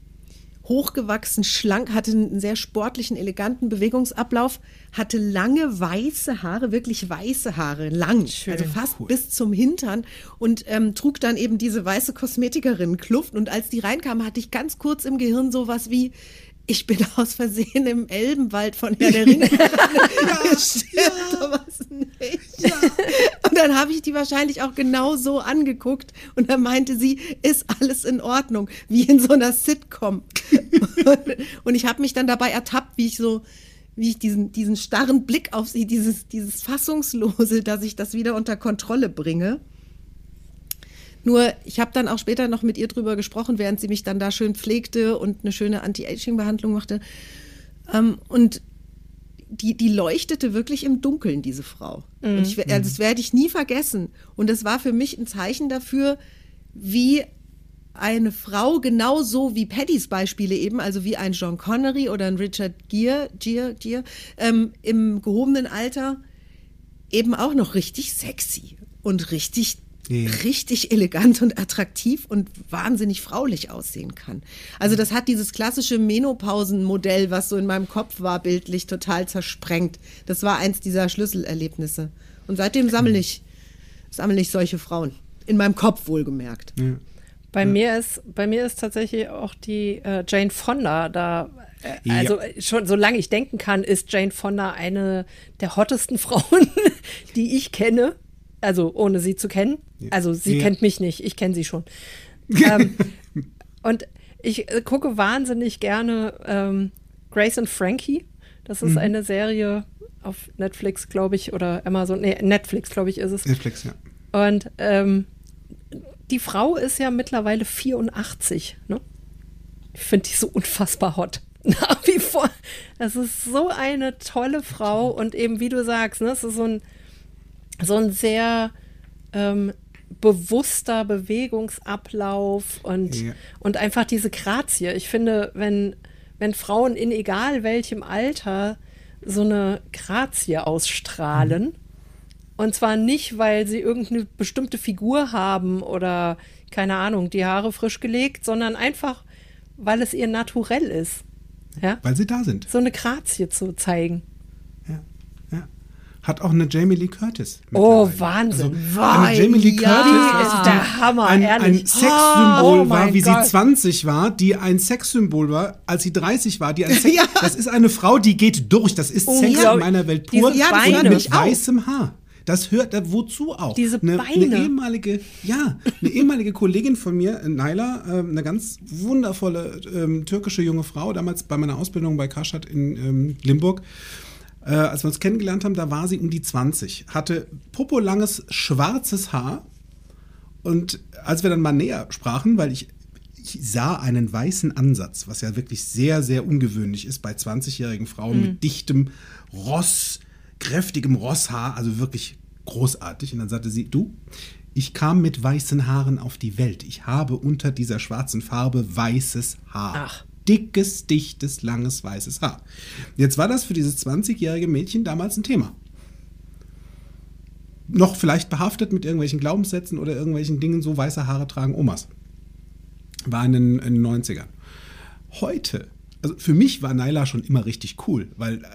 [SPEAKER 2] hochgewachsen, schlank, hatte einen sehr sportlichen, eleganten Bewegungsablauf, hatte lange weiße Haare, wirklich weiße Haare, lang, also fast bis zum Hintern und ähm, trug dann eben diese weiße Kosmetikerin-Kluft. Und als die reinkam, hatte ich ganz kurz im Gehirn sowas wie, ich bin aus Versehen im Elbenwald von Herr der Ringe. Stimmt sowas nicht. Und dann habe ich die wahrscheinlich auch genau so angeguckt und dann meinte sie, ist alles in Ordnung, wie in so einer Sitcom. Und ich habe mich dann dabei ertappt, wie ich so, wie ich diesen, diesen starren Blick auf sie, dieses, dieses Fassungslose, dass ich das wieder unter Kontrolle bringe. Nur, ich habe dann auch später noch mit ihr drüber gesprochen, während sie mich dann da schön pflegte und eine schöne Anti-Aging-Behandlung machte. Ähm, und die, die leuchtete wirklich im Dunkeln, diese Frau. Und ich, also das werde ich nie vergessen. Und das war für mich ein Zeichen dafür, wie eine Frau genauso wie Paddys Beispiele eben, also wie ein John Connery oder ein Richard Gere, Gere, Gere ähm, im gehobenen Alter, eben auch noch richtig sexy und richtig
[SPEAKER 1] Ja.
[SPEAKER 2] richtig elegant und attraktiv und wahnsinnig fraulich aussehen kann. Also das hat dieses klassische Menopausenmodell, was so in meinem Kopf war, bildlich total zersprengt. Das war eins dieser Schlüsselerlebnisse. Und seitdem sammle ich, sammle ich solche Frauen. In meinem Kopf wohlgemerkt.
[SPEAKER 1] Ja.
[SPEAKER 3] Bei mir ist bei mir ist tatsächlich auch die äh, Jane Fonda da. Äh,
[SPEAKER 1] Ja.
[SPEAKER 3] Also äh, schon solange ich denken kann, ist Jane Fonda eine der hottesten Frauen, die ich kenne. Also ohne sie zu kennen. Also sie
[SPEAKER 1] Ja.
[SPEAKER 3] kennt mich nicht, ich kenne sie schon. ähm, und ich äh, gucke wahnsinnig gerne ähm, Grace and Frankie. Das
[SPEAKER 1] Mhm.
[SPEAKER 3] ist eine Serie auf Netflix, glaube ich, oder Amazon. Nee, Netflix, glaube ich, ist es.
[SPEAKER 1] Netflix, ja.
[SPEAKER 3] Und ähm, die Frau ist ja mittlerweile 84. Ne? Ich finde die so unfassbar hot. Nach wie vor. Das ist so eine tolle Frau und eben, wie du sagst, ne, es ist so ein, so ein sehr ähm, bewusster Bewegungsablauf und,
[SPEAKER 1] Ja.
[SPEAKER 3] und einfach diese Grazie. Ich finde, wenn, wenn Frauen in egal welchem Alter so eine Grazie ausstrahlen, und zwar nicht, weil sie irgendeine bestimmte Figur haben oder keine Ahnung, die Haare frisch gelegt, sondern einfach, weil es ihr naturell ist. Ja?
[SPEAKER 1] Weil sie da sind.
[SPEAKER 3] So eine Grazie zu zeigen.
[SPEAKER 1] Ja. ja. Hat auch eine Jamie Lee Curtis.
[SPEAKER 3] Oh. Wahnsinn.
[SPEAKER 1] Also, eine Jamie Lee
[SPEAKER 2] Ja.
[SPEAKER 1] Curtis
[SPEAKER 2] Die
[SPEAKER 1] weißt
[SPEAKER 3] ist der Hammer,
[SPEAKER 1] ein, ein Sexsymbol
[SPEAKER 3] Oh mein
[SPEAKER 1] war, wie
[SPEAKER 3] Gott.
[SPEAKER 1] sie 20 war, die ein Sexsymbol war, als sie 30 war, die ein Sex
[SPEAKER 2] Ja.
[SPEAKER 1] Das ist eine Frau, die geht durch. Das ist Sex in meiner Welt pur.
[SPEAKER 2] Ja, das
[SPEAKER 1] und mit weißem Haar. Das hört, da- wozu auch?
[SPEAKER 3] Diese
[SPEAKER 1] eine,
[SPEAKER 3] Beine.
[SPEAKER 1] Eine ehemalige, ja, eine ehemalige Kollegin von mir, Naila, ähm, eine ganz wundervolle ähm, türkische junge Frau, damals bei meiner Ausbildung bei Karstadt in ähm, Limburg. Äh, als wir uns kennengelernt haben, da war sie um die 20, hatte popolanges schwarzes Haar. Und als wir dann mal näher sprachen, weil ich, ich sah einen weißen Ansatz, was ja wirklich sehr, sehr ungewöhnlich ist bei 20-jährigen Frauen mit dichtem Ross, kräftigem Rosshaar, also wirklich großartig. Und dann sagte sie, du, ich kam mit weißen Haaren auf die Welt. Ich habe unter dieser schwarzen Farbe weißes Haar.
[SPEAKER 3] Ach.
[SPEAKER 1] Dickes, dichtes, langes, weißes Haar. Jetzt war das für dieses 20-jährige Mädchen damals ein Thema. Noch vielleicht behaftet mit irgendwelchen Glaubenssätzen oder irgendwelchen Dingen, so weiße Haare tragen Omas. War in den, in den 90ern. Heute, also für mich war Nyla schon immer richtig cool, weil äh,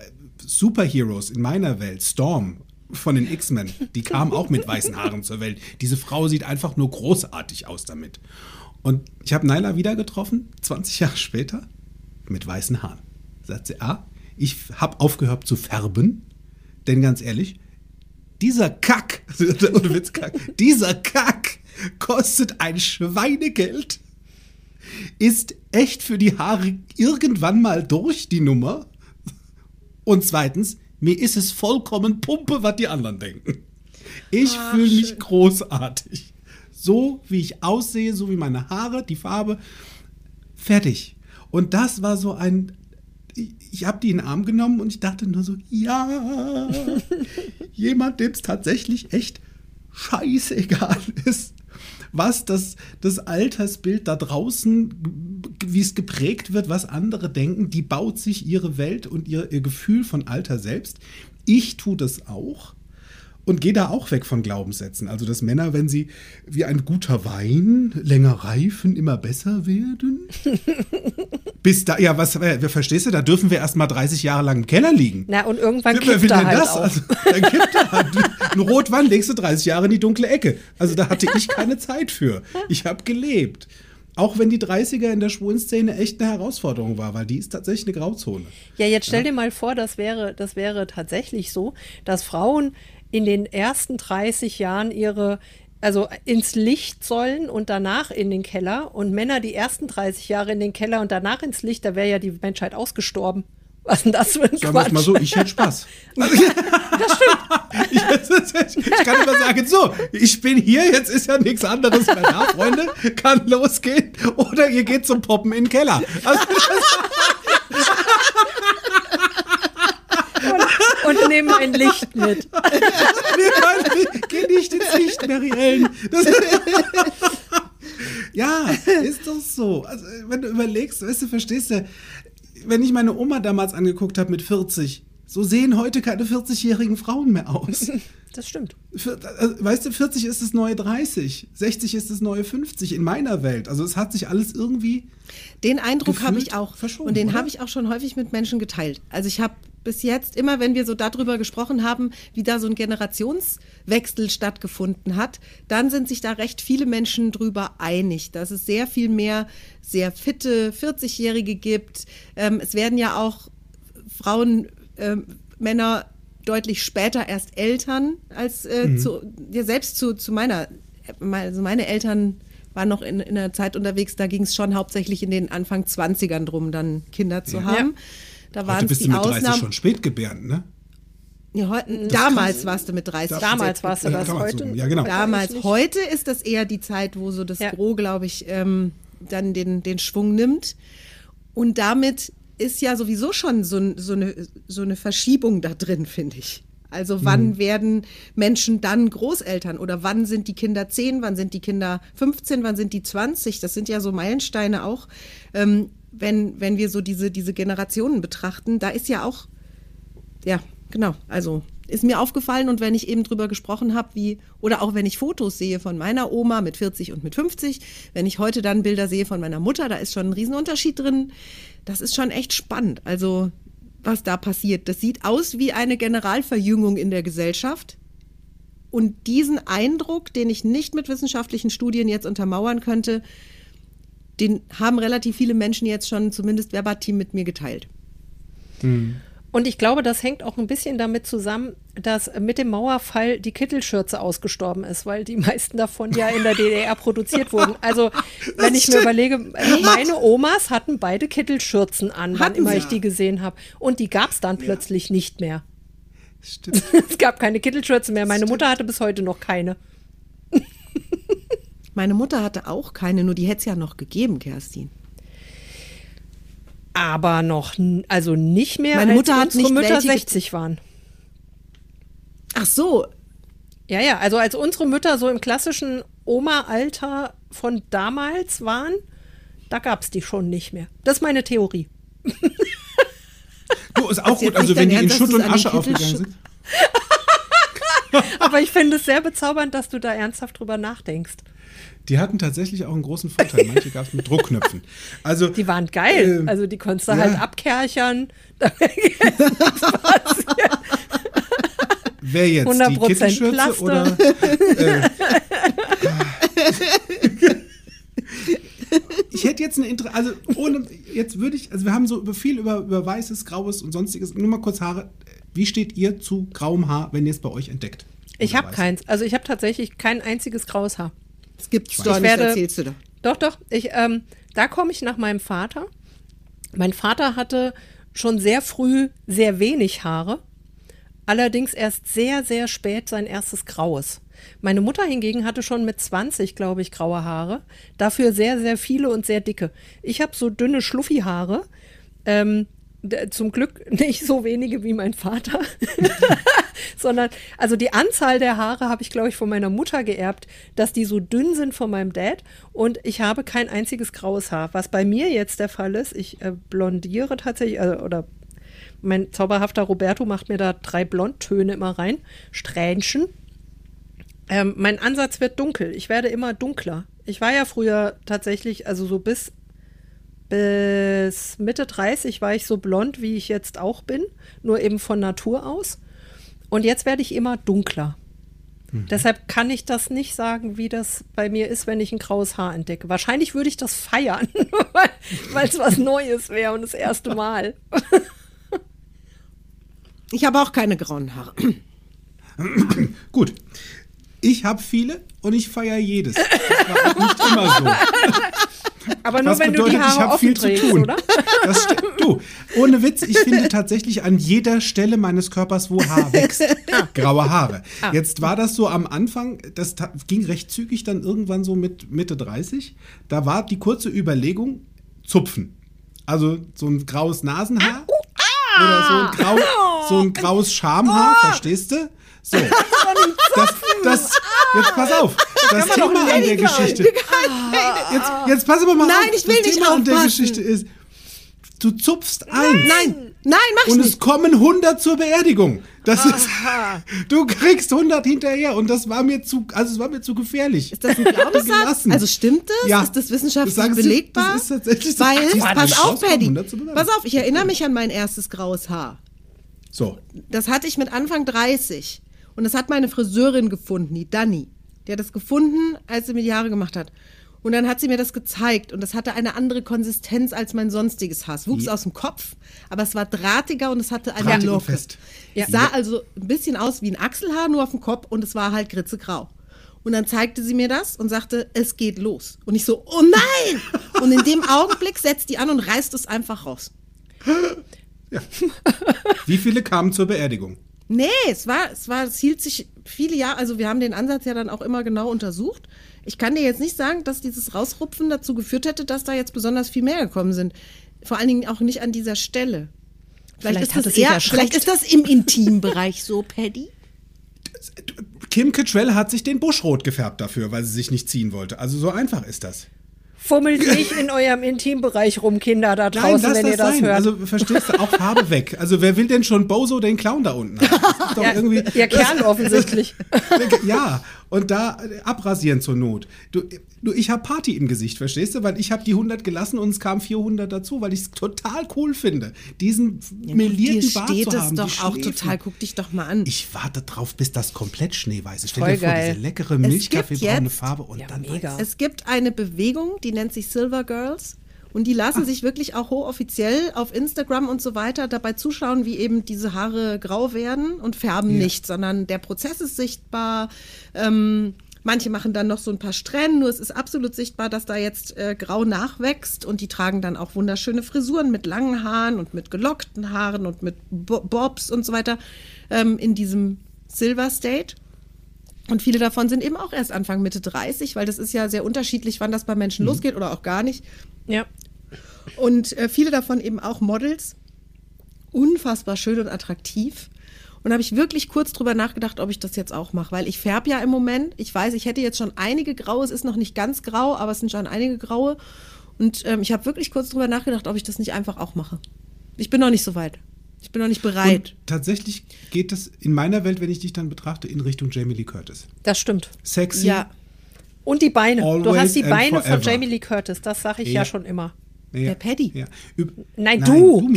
[SPEAKER 1] Superheroes in meiner Welt, Storm von den X-Men, die kam auch mit weißen Haaren zur Welt. Diese Frau sieht einfach nur großartig aus damit. Und ich habe Nyla wieder getroffen, 20 Jahre später, mit weißen Haaren. Sagt sie, ah, ich habe aufgehört zu färben, denn ganz ehrlich, dieser Kack, ohne Witz, Kack, dieser Kack kostet ein Schweinegeld, ist echt für die Haare irgendwann mal durch die Nummer. Und zweitens, mir ist es vollkommen Pumpe, was die anderen denken. Ich fühle mich großartig. So wie ich aussehe, so wie meine Haare, die Farbe, fertig. Und das war so ein. Ich, habe die in den Arm genommen und ich dachte nur so, ja, jemand, dem es tatsächlich echt scheißegal ist, was das, das Altersbild da draußen, wie es geprägt wird, was andere denken, die baut sich ihre Welt und ihr, ihr Gefühl von Alter selbst. Ich tue das auch und gehe da auch weg von Glaubenssätzen. Also, dass Männer, wenn sie wie ein guter Wein länger reifen, immer besser werden. Bis da, ja, was, äh, verstehst du, da dürfen wir erst mal 30 Jahre lang im Keller liegen.
[SPEAKER 3] Na, und irgendwann
[SPEAKER 1] Wer
[SPEAKER 3] kippt er
[SPEAKER 1] denn
[SPEAKER 3] halt
[SPEAKER 1] das? Also, dann kippt er halt. Ein Rotwein legst du 30 Jahre in die dunkle Ecke. Also da hatte ich keine Zeit für. Ich habe gelebt. Auch wenn die 30er in der schwulen Szene echt eine Herausforderung war, weil die ist tatsächlich eine Grauzone.
[SPEAKER 3] Ja, jetzt stell dir mal vor, das wäre, das wäre tatsächlich so, dass Frauen in den ersten 30 Jahren ihre, also ins Licht sollen und danach in den Keller und Männer die ersten 30 Jahre in den Keller und danach ins Licht, da wäre ja die Menschheit ausgestorben. Was denn das für ein
[SPEAKER 1] Sagen
[SPEAKER 3] Quatsch?
[SPEAKER 1] mal so, ich hätte Spaß. das stimmt. Ich, ich kann immer sagen, so, ich bin hier, jetzt ist ja nichts anderes mehr da, Freunde, kann losgehen. Oder ihr geht zum Poppen in den Keller. Also,
[SPEAKER 3] und nehmen ein Licht mit.
[SPEAKER 1] Geh nicht ins Licht, Mary Ellen. Das ja, ist doch so. Also, wenn du überlegst, weißt du, verstehst du, wenn ich meine Oma damals angeguckt habe mit 40, so sehen heute keine 40-jährigen Frauen mehr aus.
[SPEAKER 3] Das stimmt.
[SPEAKER 1] Äh, Weißt du, 40 ist das neue 30, 60 ist das neue 50 in meiner Welt. Also es hat sich alles irgendwie.
[SPEAKER 2] Den Eindruck habe ich auch. und den habe ich auch schon häufig mit Menschen geteilt. Also ich habe bis jetzt, immer wenn wir so darüber gesprochen haben, wie da so ein Generationswechsel stattgefunden hat, dann sind sich da recht viele Menschen drüber einig, dass es sehr viel mehr sehr fitte 40-Jährige gibt. Ähm, es werden ja auch Frauen, ähm, Männer deutlich später erst Eltern als äh,
[SPEAKER 1] Mhm.
[SPEAKER 2] zu, ja, selbst zu, zu meiner, also meine Eltern waren noch in, in einer Zeit unterwegs, da ging es schon hauptsächlich in den Anfang 20ern drum, dann Kinder zu haben. Da
[SPEAKER 1] Heute
[SPEAKER 2] waren
[SPEAKER 1] bist du
[SPEAKER 2] die
[SPEAKER 1] mit 30
[SPEAKER 2] Ausnahmen.
[SPEAKER 1] schon spätgebärend, ne?
[SPEAKER 2] Ja, heu- damals warst du mit 30.
[SPEAKER 3] Damals warst du das. Heute.
[SPEAKER 1] Ja, genau.
[SPEAKER 2] Damals, heute ist das eher die Zeit, wo so das
[SPEAKER 3] Ja.
[SPEAKER 2] Gros, glaube ich, ähm, dann den, den Schwung nimmt. Und damit ist ja sowieso schon so, so, eine, so eine Verschiebung da drin, finde ich. Also wann werden Menschen dann Großeltern oder wann sind die Kinder 10, wann sind die Kinder 15, wann sind die 20? Das sind ja so Meilensteine auch. Ähm, wenn, wenn wir so diese, diese Generationen betrachten, da ist ja auch ja, genau. Also ist mir aufgefallen und wenn ich eben drüber gesprochen habe, wie, oder auch wenn ich Fotos sehe von meiner Oma mit 40 und mit 50, wenn ich heute dann Bilder sehe von meiner Mutter, da ist schon ein Riesenunterschied drin. Das ist schon echt spannend. Also, was da passiert. Das sieht aus wie eine Generalverjüngung in der Gesellschaft. Und diesen Eindruck, den ich nicht mit wissenschaftlichen Studien jetzt untermauern könnte, den haben relativ viele Menschen jetzt schon zumindest verbatim mit mir geteilt.
[SPEAKER 3] Und ich glaube, das hängt auch ein bisschen damit zusammen, dass mit dem Mauerfall die Kittelschürze ausgestorben ist, weil die meisten davon ja in der DDR produziert wurden. Also, wenn ich mir überlege, meine Omas hatten beide Kittelschürzen an, wann immer
[SPEAKER 2] sie?
[SPEAKER 3] ich die gesehen habe. Und die gab es dann plötzlich nicht mehr.
[SPEAKER 1] Stimmt.
[SPEAKER 3] Es gab keine Kittelschürze mehr. Meine Mutter hatte bis heute noch keine.
[SPEAKER 2] Meine Mutter hatte auch keine, nur die hätte es ja noch gegeben, Kerstin.
[SPEAKER 3] Aber noch, also nicht mehr,
[SPEAKER 2] Meine
[SPEAKER 3] als
[SPEAKER 2] Mutter hat
[SPEAKER 3] unsere
[SPEAKER 2] nicht
[SPEAKER 3] Mütter
[SPEAKER 2] welche ge-
[SPEAKER 3] 60 waren.
[SPEAKER 2] Ach so,
[SPEAKER 3] Ja, ja, also als unsere Mütter so im klassischen Oma-Alter von damals waren, da gab es die schon nicht mehr. Das ist meine Theorie.
[SPEAKER 1] Du, ist auch gut. Also wenn die in Schutt und Asche aufgegangen sind.
[SPEAKER 3] Aber ich finde es sehr bezaubernd, dass du da ernsthaft drüber nachdenkst.
[SPEAKER 1] Die hatten tatsächlich auch einen großen Vorteil. Manche gab es mit Druckknöpfen. Also,
[SPEAKER 3] Die waren geil.
[SPEAKER 1] Ähm,
[SPEAKER 3] also die konntest du
[SPEAKER 1] ja.
[SPEAKER 3] halt abkerchern.
[SPEAKER 1] wer jetzt? Die
[SPEAKER 3] 100%
[SPEAKER 1] Kittelschürze
[SPEAKER 3] Plaster.
[SPEAKER 1] oder. Äh, ich hätte jetzt eine Inter also ohne jetzt würde ich also wir haben so über viel über, über weißes, graues und sonstiges nur mal kurz Haare. Wie steht ihr zu grauem Haar, wenn ihr es bei euch entdeckt?
[SPEAKER 3] Ich habe keins. Also ich habe tatsächlich kein einziges graues Haar.
[SPEAKER 2] Es gibt's doch nicht,
[SPEAKER 3] werde-
[SPEAKER 2] erzählst du doch.
[SPEAKER 3] Doch, doch. Ich, ähm, da komme ich nach meinem Vater. Mein Vater hatte schon sehr früh sehr wenig Haare. Allerdings erst sehr, sehr spät sein erstes Graues. Meine Mutter hingegen hatte schon mit 20, glaube ich, graue Haare. Dafür sehr, sehr viele und sehr dicke. Ich habe so dünne Schluffi-Haare. Ähm, zum Glück nicht so wenige wie mein Vater, sondern also die Anzahl der Haare habe ich, glaube ich, von meiner Mutter geerbt, dass die so dünn sind von meinem Dad und ich habe kein einziges graues Haar. Was bei mir jetzt der Fall ist, ich äh, blondiere tatsächlich, äh, oder mein zauberhafter Roberto macht mir da drei Blondtöne immer rein, Strähnchen. Ähm, mein Ansatz wird dunkel. Ich werde immer dunkler. Ich war ja früher tatsächlich, also so bis bis Mitte 30 war ich so blond, wie ich jetzt auch bin, nur eben von Natur aus. Und jetzt werde ich immer dunkler. Deshalb kann ich das nicht sagen, wie das bei mir ist, wenn ich ein graues Haar entdecke. Wahrscheinlich würde ich das feiern, weil es was Neues wäre und das erste Mal.
[SPEAKER 2] Ich habe auch keine grauen Haare.
[SPEAKER 1] Gut. Ich habe viele und ich feiere jedes. Das war auch nicht immer so.
[SPEAKER 3] Aber nur
[SPEAKER 1] Was
[SPEAKER 3] wenn du die
[SPEAKER 1] bedeutet, ich
[SPEAKER 3] Haare
[SPEAKER 1] habe viel zu
[SPEAKER 3] trägst,
[SPEAKER 1] tun.
[SPEAKER 3] oder?
[SPEAKER 1] Das stimmt. Du, ohne Witz, ich finde tatsächlich an jeder Stelle meines Körpers, wo Haar wächst,
[SPEAKER 3] Ah.
[SPEAKER 1] graue Haare. Jetzt war das so am Anfang, das ging recht zügig dann irgendwann so mit Mitte 30. Da war die kurze Überlegung, zupfen. Also so ein graues Nasenhaar oder so ein, grau, so ein graues Schamhaar, verstehst du? So. Das, das, jetzt pass auf. Das Thema an der Geschichte. Jetzt, jetzt pass aber mal
[SPEAKER 2] Nein,
[SPEAKER 1] auf.
[SPEAKER 2] ich will
[SPEAKER 1] das
[SPEAKER 2] nicht
[SPEAKER 1] Thema an der
[SPEAKER 2] aufpassen.
[SPEAKER 1] Geschichte ist, du zupfst eins.
[SPEAKER 2] Nein, nein, mach
[SPEAKER 1] Und es
[SPEAKER 2] nicht.
[SPEAKER 1] kommen 100 zur Beerdigung. Das ist, du kriegst 100 hinterher und das war mir zu, also es war mir zu gefährlich.
[SPEAKER 2] Ist das ein Glaubenssatz? Also stimmt das?
[SPEAKER 1] Ja.
[SPEAKER 2] Ist das wissenschaftlich
[SPEAKER 1] Das
[SPEAKER 2] belegbar?
[SPEAKER 1] das ist tatsächlich so.
[SPEAKER 2] Weil,
[SPEAKER 1] du,
[SPEAKER 2] pass
[SPEAKER 1] es
[SPEAKER 2] auf, Paddy,
[SPEAKER 1] 100 zu bewerben.
[SPEAKER 2] pass auf, ich erinnere mich an mein erstes graues Haar.
[SPEAKER 1] So,
[SPEAKER 2] Das hatte ich mit Anfang 30. Und das hat meine Friseurin gefunden, die Dani. Die hat das gefunden, als sie mir die Haare gemacht hat. Und dann hat sie mir das gezeigt und das hatte eine andere Konsistenz als mein sonstiges Haar. Es wuchs aus dem Kopf, aber es war drahtiger und es hatte eine
[SPEAKER 1] Drahtig
[SPEAKER 2] Locke.
[SPEAKER 1] fest.
[SPEAKER 2] Es sah also ein bisschen aus wie ein Achselhaar, nur auf dem Kopf und es war halt grau. Und dann zeigte sie mir das und sagte, es geht los. Und ich so, oh nein! Und in dem Augenblick setzt die an und reißt es einfach raus.
[SPEAKER 1] wie viele kamen zur Beerdigung?
[SPEAKER 2] Nee, es war, es war, es hielt sich viele Jahre, also wir haben den Ansatz ja dann auch immer genau untersucht. Ich kann dir jetzt nicht sagen, dass dieses Rausrupfen dazu geführt hätte, dass da jetzt besonders viel mehr gekommen sind. Vor allen Dingen auch nicht an dieser Stelle. Vielleicht,
[SPEAKER 3] Vielleicht hat
[SPEAKER 2] ist, das eher, vielleicht ist das im Intimbereich so, Paddy.
[SPEAKER 1] Kim Cattrall hat sich den Busch rot gefärbt dafür, weil sie sich nicht ziehen wollte. Also so einfach ist das.
[SPEAKER 3] Fummelt nicht in eurem Intimbereich rum, Kinder da draußen, wenn ihr das
[SPEAKER 1] sein.
[SPEAKER 3] hört.
[SPEAKER 1] Also verstehst du, auch Farbe weg. Also wer will denn schon Bozo den Clown da unten haben? Doch irgendwie,
[SPEAKER 3] Ihr Kern offensichtlich.
[SPEAKER 1] ja, und da abrasieren zur Not. Du, du ich habe Party im Gesicht, verstehst du? Weil ich habe die 100 gelassen und es kamen 400 dazu, weil ich es total cool finde, diesen melierten
[SPEAKER 2] Dir
[SPEAKER 1] Bart
[SPEAKER 2] steht
[SPEAKER 1] zu
[SPEAKER 2] es
[SPEAKER 1] haben.
[SPEAKER 2] doch
[SPEAKER 1] die
[SPEAKER 2] auch
[SPEAKER 1] Schläfen.
[SPEAKER 2] total. Guck dich doch mal an.
[SPEAKER 1] Ich warte drauf, bis das komplett schneeweiß ist. Stell
[SPEAKER 3] Voll
[SPEAKER 1] dir vor,
[SPEAKER 3] geil.
[SPEAKER 1] diese leckere Milchkaffeebraune Farbe und
[SPEAKER 3] Ja,
[SPEAKER 1] dann
[SPEAKER 3] mega.
[SPEAKER 2] Es gibt eine Bewegung, die nennt sich Silver Girls. Und die lassen sich wirklich auch hochoffiziell auf Instagram und so weiter dabei zuschauen, wie eben diese Haare grau werden und färben
[SPEAKER 1] Ja.
[SPEAKER 2] nicht, sondern der Prozess ist sichtbar. Ähm, manche machen dann noch so ein paar Strähnen, nur es ist absolut sichtbar, dass da jetzt äh, grau nachwächst und die tragen dann auch wunderschöne Frisuren mit langen Haaren und mit gelockten Haaren und mit Bo Bobs und so weiter ähm, in diesem Silver State. Und viele davon sind eben auch erst Anfang Mitte 30, weil das ist ja sehr unterschiedlich, wann das bei Menschen losgeht oder auch gar nicht.
[SPEAKER 3] Ja.
[SPEAKER 2] Und äh, viele davon eben auch Models. Unfassbar schön und attraktiv. Und habe ich wirklich kurz drüber nachgedacht, ob ich das jetzt auch mache, weil ich färbe ja im Moment. Ich weiß, ich hätte jetzt schon einige graue, es ist noch nicht ganz grau, aber es sind schon einige graue. Und ähm, ich habe wirklich kurz drüber nachgedacht, ob ich das nicht einfach auch mache. Ich bin noch nicht so weit. Ich bin noch nicht bereit.
[SPEAKER 1] Und tatsächlich geht das in meiner Welt, wenn ich dich dann betrachte, in Richtung Jamie Lee Curtis.
[SPEAKER 3] Das stimmt.
[SPEAKER 1] Sexy.
[SPEAKER 2] ja,
[SPEAKER 3] Und die Beine. du hast die Beine von
[SPEAKER 1] forever.
[SPEAKER 3] Jamie Lee Curtis, das sage ich ja.
[SPEAKER 1] Ja.
[SPEAKER 3] schon immer.
[SPEAKER 1] Ja.
[SPEAKER 2] Der Paddy.
[SPEAKER 1] Ja. Üb
[SPEAKER 3] Nein, du.
[SPEAKER 1] du.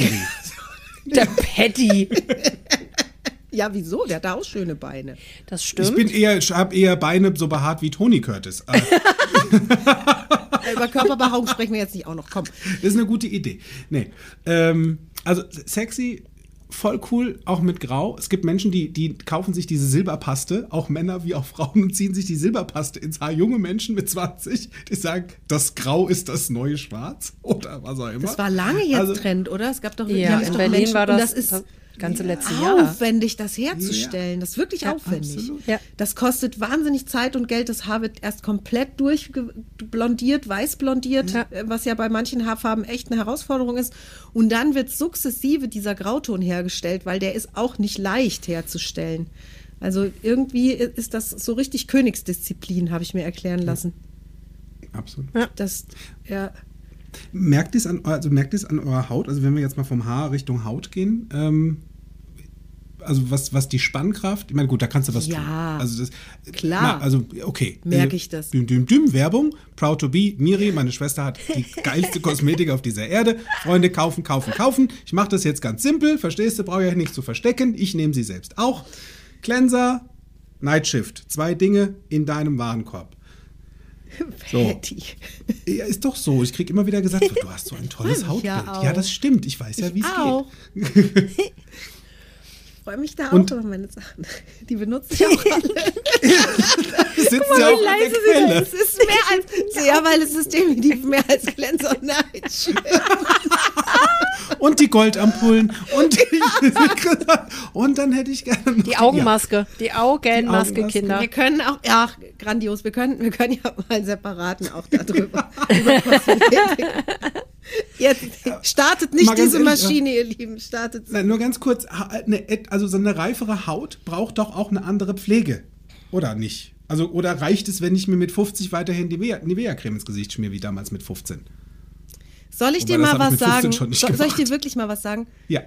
[SPEAKER 3] Der Paddy.
[SPEAKER 2] ja, wieso? Der hat da auch schöne Beine.
[SPEAKER 3] Das stimmt.
[SPEAKER 1] Ich bin eher, ich habe eher Beine so behaart wie Tony Curtis. Äh,
[SPEAKER 2] Über Körperbehaarung sprechen wir jetzt nicht auch noch. Komm.
[SPEAKER 1] Das ist eine gute Idee. Nee. Ähm, also sexy, voll cool, auch mit Grau. Es gibt Menschen, die, die kaufen sich diese Silberpaste, auch Männer wie auch Frauen, und ziehen sich die Silberpaste ins Haar. Junge Menschen mit 20, die sagen, das Grau ist das neue Schwarz oder was auch immer.
[SPEAKER 2] Das war lange jetzt
[SPEAKER 1] Also,
[SPEAKER 2] Trend, oder? Es gab doch
[SPEAKER 3] Ja, in
[SPEAKER 2] doch
[SPEAKER 3] Berlin
[SPEAKER 2] Menschen-
[SPEAKER 3] war
[SPEAKER 2] und
[SPEAKER 3] das
[SPEAKER 2] ist
[SPEAKER 3] das ganze letzte Jahr.
[SPEAKER 2] aufwendig, das herzustellen. Das ist wirklich
[SPEAKER 3] Ja,
[SPEAKER 2] aufwendig.
[SPEAKER 3] Ja.
[SPEAKER 2] Das kostet wahnsinnig Zeit und Geld. Das Haar wird erst komplett durchblondiert, weiß blondiert,
[SPEAKER 3] Ja.
[SPEAKER 2] äh, was ja bei manchen Haarfarben echt eine Herausforderung ist. Und dann wird sukzessive dieser Grauton hergestellt, weil der ist auch nicht leicht herzustellen. Also irgendwie ist das so richtig Königsdisziplin, habe ich mir erklären lassen.
[SPEAKER 1] Absolut.
[SPEAKER 2] Das, ja.
[SPEAKER 1] Merkt ihr es an, also merkt ihr es an eurer Haut? Also wenn wir jetzt mal vom Haar Richtung Haut gehen, ähm, also was, was die Spannkraft, ich meine, gut, da kannst du was
[SPEAKER 2] Ja,
[SPEAKER 1] tun. Also das,
[SPEAKER 2] klar.
[SPEAKER 1] Na, also, okay.
[SPEAKER 2] Merk
[SPEAKER 1] Äh,
[SPEAKER 2] ich das.
[SPEAKER 1] Düm, düm, düm, Werbung. Proud to be. Miri, meine Schwester hat die geilste Kosmetik auf dieser Erde. Freunde, kaufen, kaufen, kaufen. Ich mache das jetzt ganz simpel. Verstehst du? Brauche ja nichts zu verstecken. Ich nehme sie selbst auch. Cleanser, Night Shift. Zwei Dinge in deinem Warenkorb. So. Ja, ist doch so. Ich kriege immer wieder gesagt, du hast so ein tolles
[SPEAKER 2] ja
[SPEAKER 1] Hautbild.
[SPEAKER 2] auch.
[SPEAKER 1] Ja, das stimmt. Ich weiß ja, wie es geht.
[SPEAKER 2] Ich freue mich da
[SPEAKER 1] Und-
[SPEAKER 2] auch über meine Sachen. Die benutze ich auch alle.
[SPEAKER 1] Sitzt ja auch an der Quelle.
[SPEAKER 2] Es ist mehr als, ja, weil es ist definitiv mehr als Glänzer und Night.
[SPEAKER 1] Und die Goldampullen. Und, und dann hätte ich gerne noch
[SPEAKER 3] Die Augenmaske. Die Augenmaske,
[SPEAKER 1] Augenmaske.
[SPEAKER 3] Kinder.
[SPEAKER 2] Wir können auch, ja, grandios, wir können, wir können ja mal einen separaten auch darüber. über. Jetzt startet nicht diese
[SPEAKER 1] ehrlich,
[SPEAKER 2] Maschine, ihr Lieben, startet sie.
[SPEAKER 1] Nein, nur ganz kurz. Also so eine reifere Haut braucht doch auch eine andere Pflege. Oder nicht? Also, oder reicht es, wenn ich mir mit 50 weiterhin Nivea- Nivea-Creme ins Gesicht schmier, wie damals mit 15?
[SPEAKER 2] Soll ich
[SPEAKER 1] Wobei,
[SPEAKER 2] dir mal was
[SPEAKER 1] ich mit 15
[SPEAKER 2] sagen?
[SPEAKER 1] nicht
[SPEAKER 2] soll, ich dir wirklich mal was sagen?
[SPEAKER 1] Ja.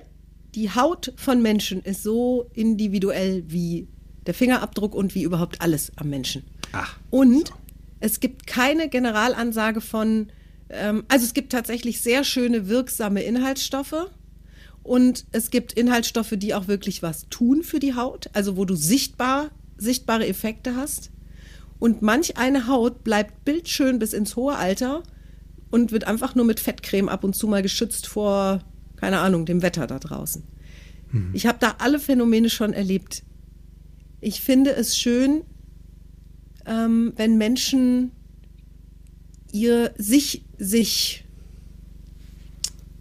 [SPEAKER 2] Die Haut von Menschen ist so individuell wie der Fingerabdruck und wie überhaupt alles am Menschen.
[SPEAKER 1] Ach,
[SPEAKER 2] Und es gibt keine Generalansage von, ähm, also es gibt tatsächlich sehr schöne wirksame Inhaltsstoffe und es gibt Inhaltsstoffe, die auch wirklich was tun für die Haut, also wo du sichtbar, sichtbare Effekte hast. Und manch eine Haut bleibt bildschön bis ins hohe Alter und wird einfach nur mit Fettcreme ab und zu mal geschützt vor, keine Ahnung, dem Wetter da draußen. Ich habe da alle Phänomene schon erlebt. Ich finde es schön, ähm, wenn Menschen ihr sich sich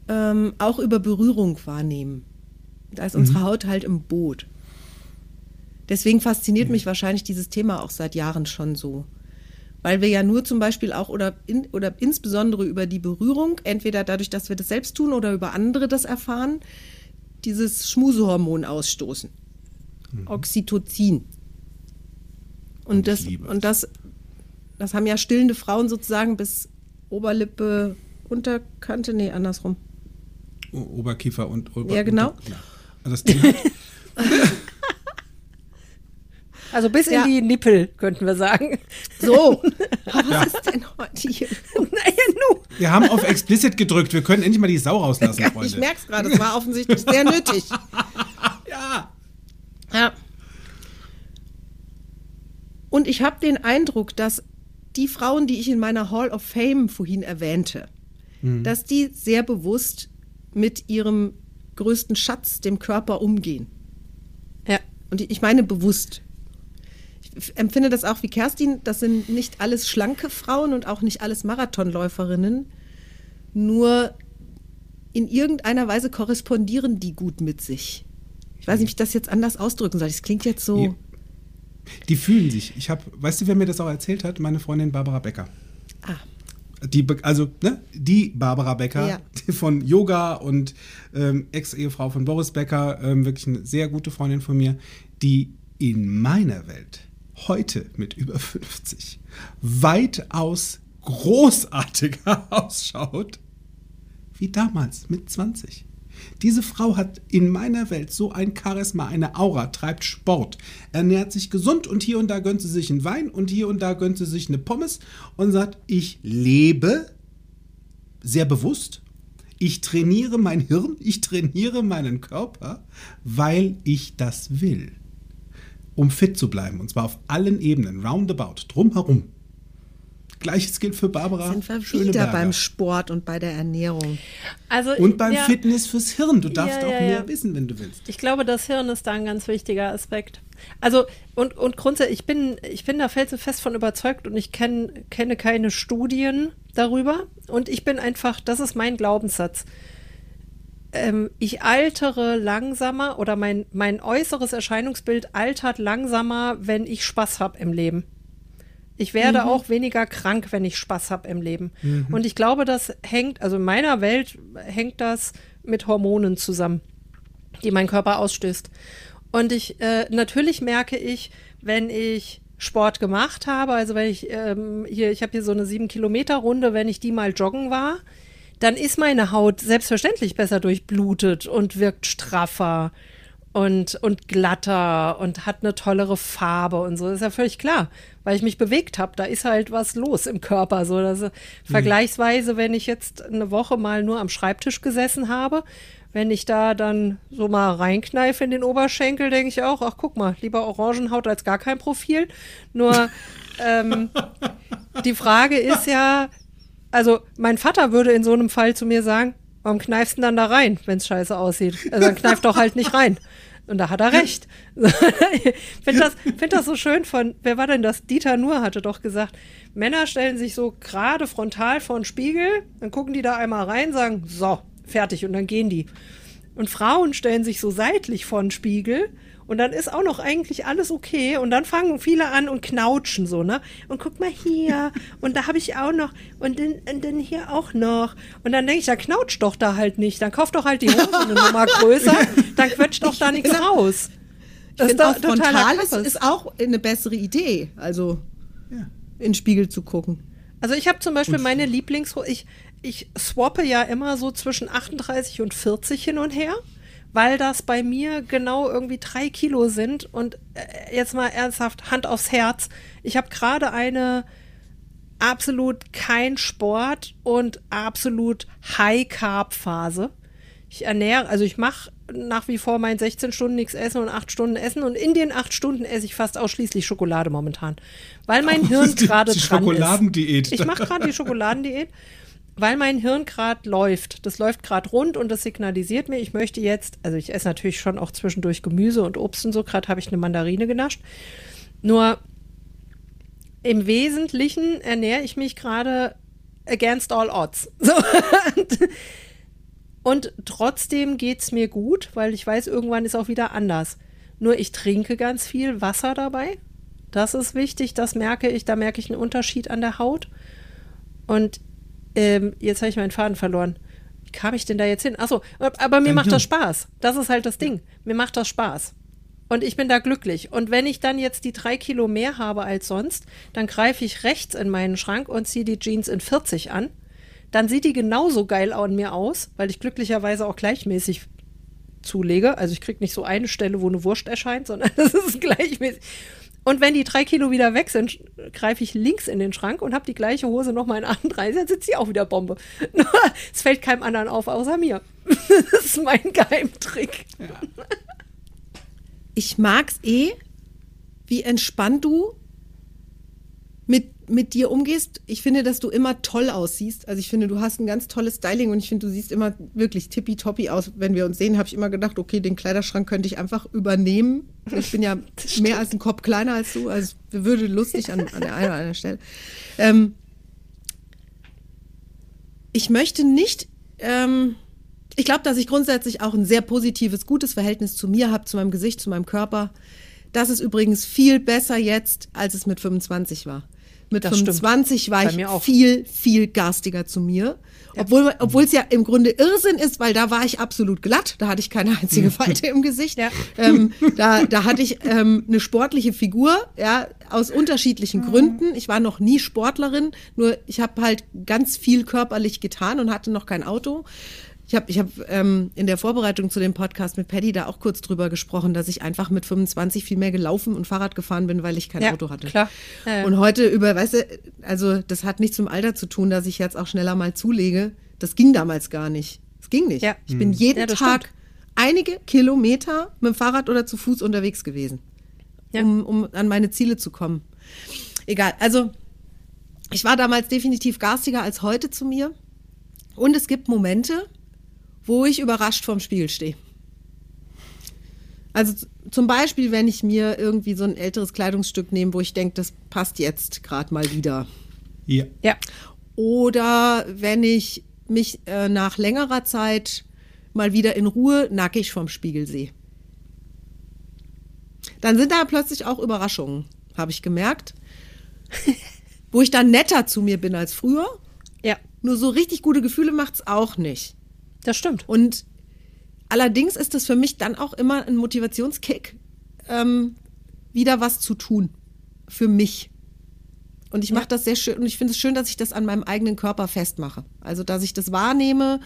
[SPEAKER 2] ähm, auch über Berührung wahrnehmen. Da ist unsere Haut halt im Boot. Deswegen fasziniert mich wahrscheinlich dieses Thema auch seit Jahren schon so. Weil wir ja nur zum Beispiel auch oder, in, oder insbesondere über die Berührung, entweder dadurch, dass wir das selbst tun oder über andere das erfahren, dieses Schmusehormon ausstoßen. Oxytocin. Und,
[SPEAKER 1] Und
[SPEAKER 2] das, und das, das haben ja stillende Frauen sozusagen bis Oberlippe, Unterkante, nee, andersrum.
[SPEAKER 1] O- Oberkiefer und Ober
[SPEAKER 2] Ja, genau.
[SPEAKER 1] Unter- ja. Also Das Ding hat,
[SPEAKER 3] Also bis
[SPEAKER 2] Ja.
[SPEAKER 3] in die Nippel, könnten wir sagen.
[SPEAKER 2] So, Aber was ist denn heute hier?
[SPEAKER 3] naja, nu.
[SPEAKER 1] wir haben auf explicit gedrückt. Wir können endlich mal die Sau rauslassen,
[SPEAKER 2] Ja,
[SPEAKER 1] Freunde.
[SPEAKER 2] ich merke es gerade, es war offensichtlich sehr nötig.
[SPEAKER 1] ja.
[SPEAKER 2] Ja. Und ich habe den Eindruck, dass die Frauen, die ich in meiner Hall of Fame vorhin erwähnte, dass die sehr bewusst mit ihrem größten Schatz, dem Körper, umgehen.
[SPEAKER 3] Ja.
[SPEAKER 2] Und ich meine bewusst. Ich empfinde das auch wie Kerstin, das sind nicht alles schlanke Frauen und auch nicht alles Marathonläuferinnen. Nur in irgendeiner Weise korrespondieren die gut mit sich. Ich weiß nicht, wie ich das jetzt anders ausdrücken soll. Das klingt jetzt so.
[SPEAKER 1] Die fühlen sich. Ich habe, weißt du, wer mir das auch erzählt hat? Meine Freundin Barbara Becker.
[SPEAKER 2] Ah,
[SPEAKER 1] Die, also, ne, die Barbara Becker
[SPEAKER 2] Ja.
[SPEAKER 1] von Yoga und ähm, Ex-Ehefrau von Boris Becker, ähm, wirklich eine sehr gute Freundin von mir, die in meiner Welt heute mit über 50 weitaus großartiger ausschaut wie damals mit 20. Diese Frau hat in meiner Welt so ein Charisma, eine Aura, treibt Sport, ernährt sich gesund und hier und da gönnt sie sich einen Wein und hier und da gönnt sie sich eine Pommes und sagt, ich lebe sehr bewusst, ich trainiere mein Hirn, ich trainiere meinen Körper, weil ich das will, um fit zu bleiben und zwar auf allen Ebenen, roundabout, drumherum. Gleiches gilt für Barbara
[SPEAKER 2] sind wir wieder beim Sport und bei der Ernährung.
[SPEAKER 3] Also,
[SPEAKER 1] Und beim
[SPEAKER 3] ja,
[SPEAKER 1] Fitness fürs Hirn. Du darfst
[SPEAKER 3] Ja,
[SPEAKER 1] auch mehr
[SPEAKER 3] ja.
[SPEAKER 1] wissen, wenn du willst.
[SPEAKER 3] Ich glaube, das Hirn ist da ein ganz wichtiger Aspekt. Also, und, und grundsätzlich, ich bin, ich bin da felsenfest von überzeugt und ich kenn, kenne keine Studien darüber. Und ich bin einfach, das ist mein Glaubenssatz. Ähm, ich altere langsamer oder mein, mein äußeres Erscheinungsbild altert langsamer, wenn ich Spaß habe im Leben. Ich werde auch weniger krank, wenn ich Spaß habe im Leben. Und ich glaube, das hängt, also in meiner Welt hängt das mit Hormonen zusammen, die mein Körper ausstößt. Und ich, äh, natürlich merke ich, wenn ich Sport gemacht habe, also wenn ich ähm, hier, ich habe hier so eine sieben Kilometer Runde, wenn ich die mal joggen war, dann ist meine Haut selbstverständlich besser durchblutet und wirkt straffer und, und glatter und hat eine tollere Farbe und so. Das ist ja völlig klar, weil ich mich bewegt habe. Da ist halt was los im Körper. So, dass, äh, Vergleichsweise, wenn ich jetzt eine Woche mal nur am Schreibtisch gesessen habe, wenn ich da dann so mal reinkneife in den Oberschenkel, denke ich auch, ach guck mal, lieber Orangenhaut als gar kein Profil. Nur ähm, die Frage ist ja, also mein Vater würde in so einem Fall zu mir sagen, warum kneifst du denn dann da rein, wenn es scheiße aussieht? Also dann kneif doch halt nicht rein. Und da hat er recht. ich finde das, find das so schön von, wer war denn das? Dieter Nuhr hatte doch gesagt, Männer stellen sich so gerade frontal vor den Spiegel, dann gucken die da einmal rein, sagen, so, fertig, und dann gehen die. Und Frauen stellen sich so seitlich vor den Spiegel und dann ist auch noch eigentlich alles okay und dann fangen viele an und knautschen so, ne? Und guck mal hier und da habe ich auch noch und dann, hier auch noch. Und dann denke ich, da knautscht doch da halt nicht. Dann kauft doch halt die Hose eine Nummer größer, dann quetscht doch da nichts raus.
[SPEAKER 2] Finde auch
[SPEAKER 3] doch totaler
[SPEAKER 2] frontal ist, ist auch eine bessere Idee, also
[SPEAKER 1] Ja.
[SPEAKER 2] in den Spiegel zu gucken.
[SPEAKER 3] Also ich habe zum Beispiel meine Lieblings... Ich, ich swappe ja immer so zwischen 38 und 40 hin und her, weil das bei mir genau irgendwie drei Kilo sind. Und äh, jetzt mal ernsthaft, Hand aufs Herz. Ich habe gerade eine absolut kein Sport und absolut High-Carb-Phase. Ich ernähre, also ich mache nach wie vor mein 16 Stunden nichts essen und 8 Stunden essen und in den 8 Stunden esse ich fast ausschließlich Schokolade momentan, weil mein Hirn gerade dran ist.
[SPEAKER 1] Schokoladendiät.
[SPEAKER 3] Ich mache gerade die Schokoladendiät, weil mein Hirn gerade läuft. Das läuft gerade rund und das signalisiert mir, ich möchte jetzt, also ich esse natürlich schon auch zwischendurch Gemüse und Obst und so, gerade habe ich eine Mandarine genascht. Nur im Wesentlichen ernähre ich mich gerade against all odds. So. Und trotzdem geht es mir gut, weil ich weiß, irgendwann ist auch wieder anders. Nur ich trinke ganz viel Wasser dabei. Das ist wichtig, das merke ich. Da merke ich einen Unterschied an der Haut. Und ähm, jetzt habe ich meinen Faden verloren. Wie kam ich denn da jetzt hin? Achso, aber mir macht das Spaß. Das ist halt das Ding. Mir macht das Spaß. Und ich bin da glücklich. Und wenn ich dann jetzt die drei Kilo mehr habe als sonst, dann greife ich rechts in meinen Schrank und ziehe die Jeans in 40 an. Dann sieht die genauso geil an mir aus, weil ich glücklicherweise auch gleichmäßig zulege. Also ich kriege nicht so eine Stelle, wo eine Wurst erscheint, sondern das ist gleichmäßig. Und wenn die drei Kilo wieder weg sind, greife ich links in den Schrank und habe die gleiche Hose nochmal in 38, dann sitzt sie auch wieder Bombe. es fällt keinem anderen auf, außer mir. das ist mein Geheimtrick. Ja
[SPEAKER 2] ich mag's eh, wie entspannt du mit, mit dir umgehst. Ich finde, dass du immer toll aussiehst. Also ich finde, du hast ein ganz tolles Styling und ich finde, du siehst immer wirklich tippitoppi aus. Wenn wir uns sehen, habe ich immer gedacht, okay, den Kleiderschrank könnte ich einfach übernehmen. Ich bin ja mehr als ein Kopf kleiner als du, also würde lustig an, an der einen oder anderen Stelle. Ähm, ich möchte nicht ähm, ich glaube, dass ich grundsätzlich auch ein sehr positives, gutes Verhältnis zu mir habe, zu meinem Gesicht, zu meinem Körper. Das ist übrigens viel besser jetzt, als es mit 25 war. Mit das 25 stimmt. war ich viel, viel garstiger zu mir. Ja. Obwohl, obwohl es ja im Grunde Irrsinn ist, weil da war ich absolut glatt. Da hatte ich keine einzige Falte im Gesicht. Ja. Ähm, da, da hatte ich ähm, eine sportliche Figur, ja, aus unterschiedlichen mhm. Gründen. Ich war noch nie Sportlerin, nur ich habe halt ganz viel körperlich getan und hatte noch kein Auto. Ich habe ich hab, ähm, in der Vorbereitung zu dem Podcast mit Paddy da auch kurz drüber gesprochen, dass ich einfach mit 25 viel mehr gelaufen und Fahrrad gefahren bin, weil ich kein ja, Auto hatte.
[SPEAKER 3] Klar.
[SPEAKER 2] Ja, ja. Und heute über, weißt du, also das hat nichts mit dem Alter zu tun, dass ich jetzt auch schneller mal zulege. Das ging damals gar nicht. Es ging nicht. Ja. Ich bin mhm. jeden Tag stimmt. einige Kilometer mit dem Fahrrad oder zu Fuß unterwegs gewesen, um, um an meine Ziele zu kommen. Egal, also ich war damals definitiv garstiger als heute zu mir. Und es gibt Momente, wo ich überrascht vorm Spiegel stehe. Also zum Beispiel, wenn ich mir irgendwie so ein älteres Kleidungsstück nehme, wo ich denke, das passt jetzt gerade mal wieder.
[SPEAKER 1] Ja.
[SPEAKER 3] ja.
[SPEAKER 2] Oder wenn ich mich äh, nach längerer Zeit mal wieder in Ruhe nackig vorm Spiegel sehe. Dann sind da plötzlich auch Überraschungen, habe ich gemerkt. wo ich dann netter zu mir bin als früher.
[SPEAKER 3] Ja.
[SPEAKER 2] Nur so richtig gute Gefühle macht es auch nicht.
[SPEAKER 3] Das stimmt.
[SPEAKER 2] Und allerdings ist das für mich dann auch immer ein Motivationskick, ähm, wieder was zu tun. Für mich. Und ich mache das sehr schön und ich finde es schön, dass ich das an meinem eigenen Körper festmache. Also, dass ich das wahrnehme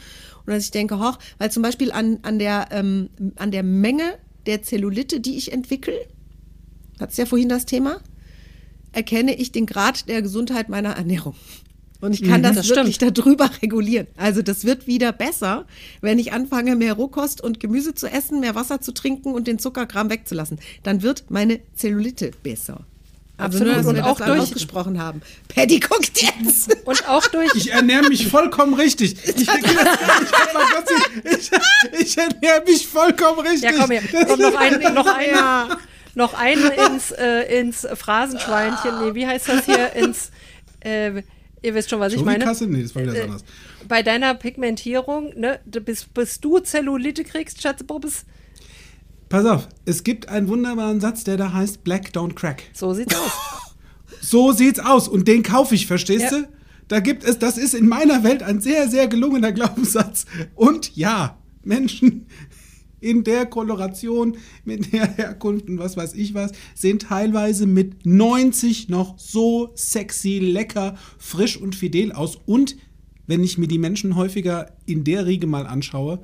[SPEAKER 2] und dass ich denke, hoch, weil zum Beispiel an, an, der, ähm, an der Menge der Zellulite, die ich entwickle, hat es ja vorhin das Thema, erkenne ich den Grad der Gesundheit meiner Ernährung. Und ich kann mhm, das, das wirklich darüber regulieren. Also das wird wieder besser, wenn ich anfange, mehr Rohkost und Gemüse zu essen, mehr Wasser zu trinken und den Zuckerkram wegzulassen. Dann wird meine Zellulite besser. Also Absolut. nur, und wir auch das durch ausgesprochen haben. Paddy guckt jetzt.
[SPEAKER 3] Und auch durch.
[SPEAKER 1] Ich ernähre mich vollkommen richtig. Ich, ich, ich, ich ernähre mich vollkommen richtig.
[SPEAKER 3] Ja, komm her. Komm, noch ein, noch eine, noch eine ins, äh, ins Phrasenschweinchen. Nee, wie heißt das hier? Ins äh, Ihr wisst schon, was ich meine.
[SPEAKER 1] Kasse? Nee, das war wieder äh, anders.
[SPEAKER 3] Bei deiner Pigmentierung, ne, bis, bis du Zellulite kriegst, Schatz Bobbes.
[SPEAKER 1] Pass auf, es gibt einen wunderbaren Satz, der da heißt Black don't crack.
[SPEAKER 3] So sieht's aus.
[SPEAKER 1] so sieht's aus und den kaufe ich, verstehst ja. du? Da gibt es, das ist in meiner Welt ein sehr, sehr gelungener Glaubenssatz. Und ja, Menschen in der Koloration, mit der Herkunft und was weiß ich was, sehen teilweise mit 90 noch so sexy, lecker, frisch und fidel aus. Und wenn ich mir die Menschen häufiger in der Riege mal anschaue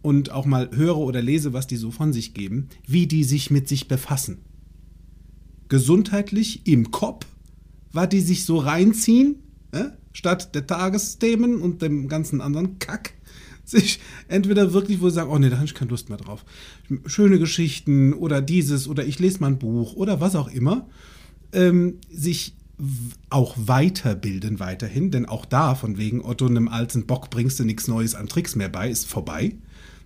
[SPEAKER 1] und auch mal höre oder lese, was die so von sich geben, wie die sich mit sich befassen. Gesundheitlich im Kopf, was die sich so reinziehen, äh, statt der Tagesthemen und dem ganzen anderen Kack, sich entweder wirklich, wo sie sagen, oh nee, da habe ich keine Lust mehr drauf. Schöne Geschichten oder dieses oder ich lese mal ein Buch oder was auch immer, ähm, sich auch weiterbilden weiterhin, denn auch da, von wegen Otto, einem alten Bock bringst du nichts Neues an Tricks mehr bei, ist vorbei.